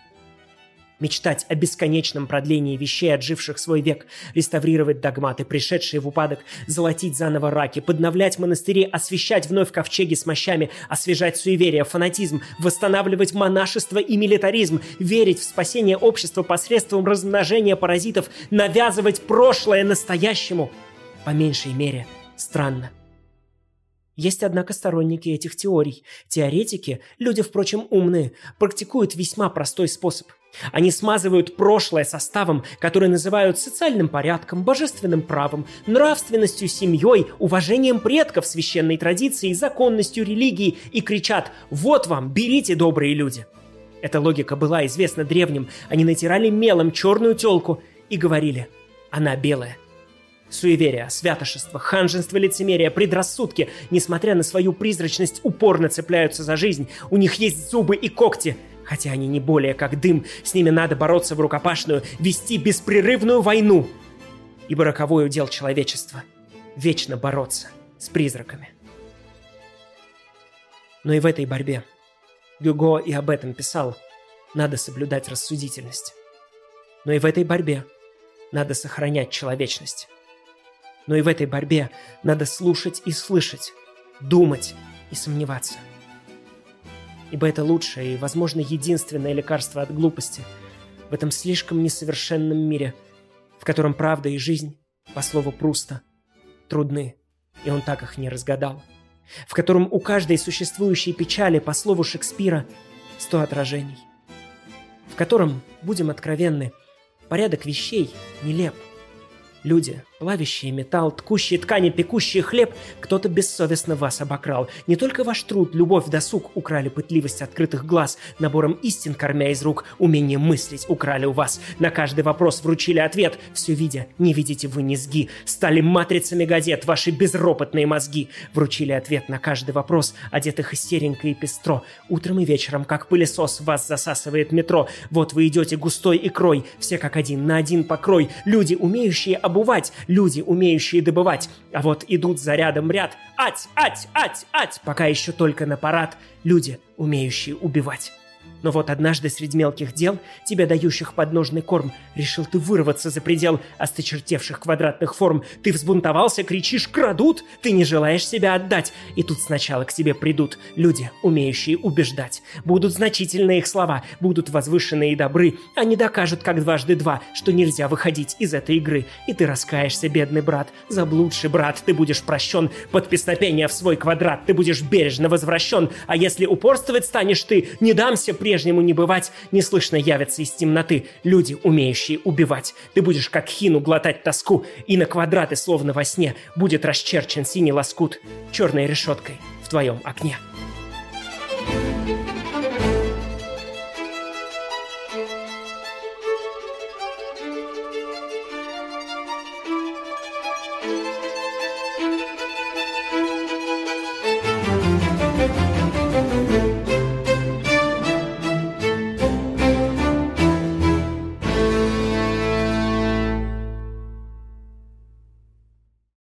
мечтать о бесконечном продлении вещей, отживших свой век, реставрировать догматы, пришедшие в упадок, золотить заново раки, подновлять монастыри, освещать вновь ковчеги с мощами, освежать суеверия, фанатизм, восстанавливать монашество и милитаризм, верить в спасение общества посредством размножения паразитов, навязывать прошлое настоящему. По меньшей мере, странно. Есть, однако, сторонники этих теорий. Теоретики, люди, впрочем, умные, практикуют весьма простой способ. Они смазывают прошлое составом, который называют социальным порядком, божественным правом, нравственностью, семьей, уважением предков, священной традицией, законностью религии и кричат «Вот вам, берите, добрые люди!». Эта логика была известна древним. Они натирали мелом черную телку и говорили «Она белая». Суеверия, святошество, ханжество, лицемерие, предрассудки, несмотря на свою призрачность, упорно цепляются за жизнь. У них есть зубы и когти. Хотя они не более как дым, с ними надо бороться в рукопашную, вести беспрерывную войну. Ибо роковой удел человечества — вечно бороться с призраками. Но и в этой борьбе, Гюго и об этом писал, надо соблюдать рассудительность. Но и в этой борьбе надо сохранять человечность. Но и в этой борьбе надо слушать и слышать, думать и сомневаться. Ибо это лучшее и, возможно, единственное лекарство от глупости в этом слишком несовершенном мире, в котором правда и жизнь, по слову Пруста, трудны, и он так их не разгадал, в котором у каждой существующей печали, по слову Шекспира, сто отражений, в котором, будем откровенны, порядок вещей нелеп, Люди, плавящие металл, ткущие ткани, пекущие хлеб, кто-то бессовестно вас обокрал. Не только ваш труд, любовь, досуг украли пытливость открытых глаз, набором истин кормя из рук, умение мыслить украли у вас. На каждый вопрос вручили ответ, все видя, не видите вы низги. Стали матрицами газет ваши безропотные мозги. Вручили ответ на каждый вопрос, одетых серенько и пестро. Утром и вечером, как пылесос, вас засасывает метро. Вот вы идете густой икрой, все как один, на один покрой. Люди, умеющие обувать, люди, умеющие добывать. А вот идут за рядом ряд. Ать, ать, ать, ать, пока еще только на парад. Люди, умеющие убивать. Но вот однажды среди мелких дел, тебя дающих подножный корм, решил ты вырваться за предел осточертевших квадратных форм. Ты взбунтовался, кричишь «Крадут!» Ты не желаешь себя отдать. И тут сначала к тебе придут люди, умеющие убеждать. Будут значительные их слова, будут возвышенные и добры. Они докажут, как дважды два, что нельзя выходить из этой игры. И ты раскаешься, бедный брат, заблудший брат. Ты будешь прощен под песнопение в свой квадрат. Ты будешь бережно возвращен. А если упорствовать станешь ты, не дамся при по-прежнему не бывать, неслышно явятся из темноты люди, умеющие убивать. Ты будешь как хину глотать тоску, и на квадраты, словно во сне, будет расчерчен синий лоскут черной решеткой в твоем окне.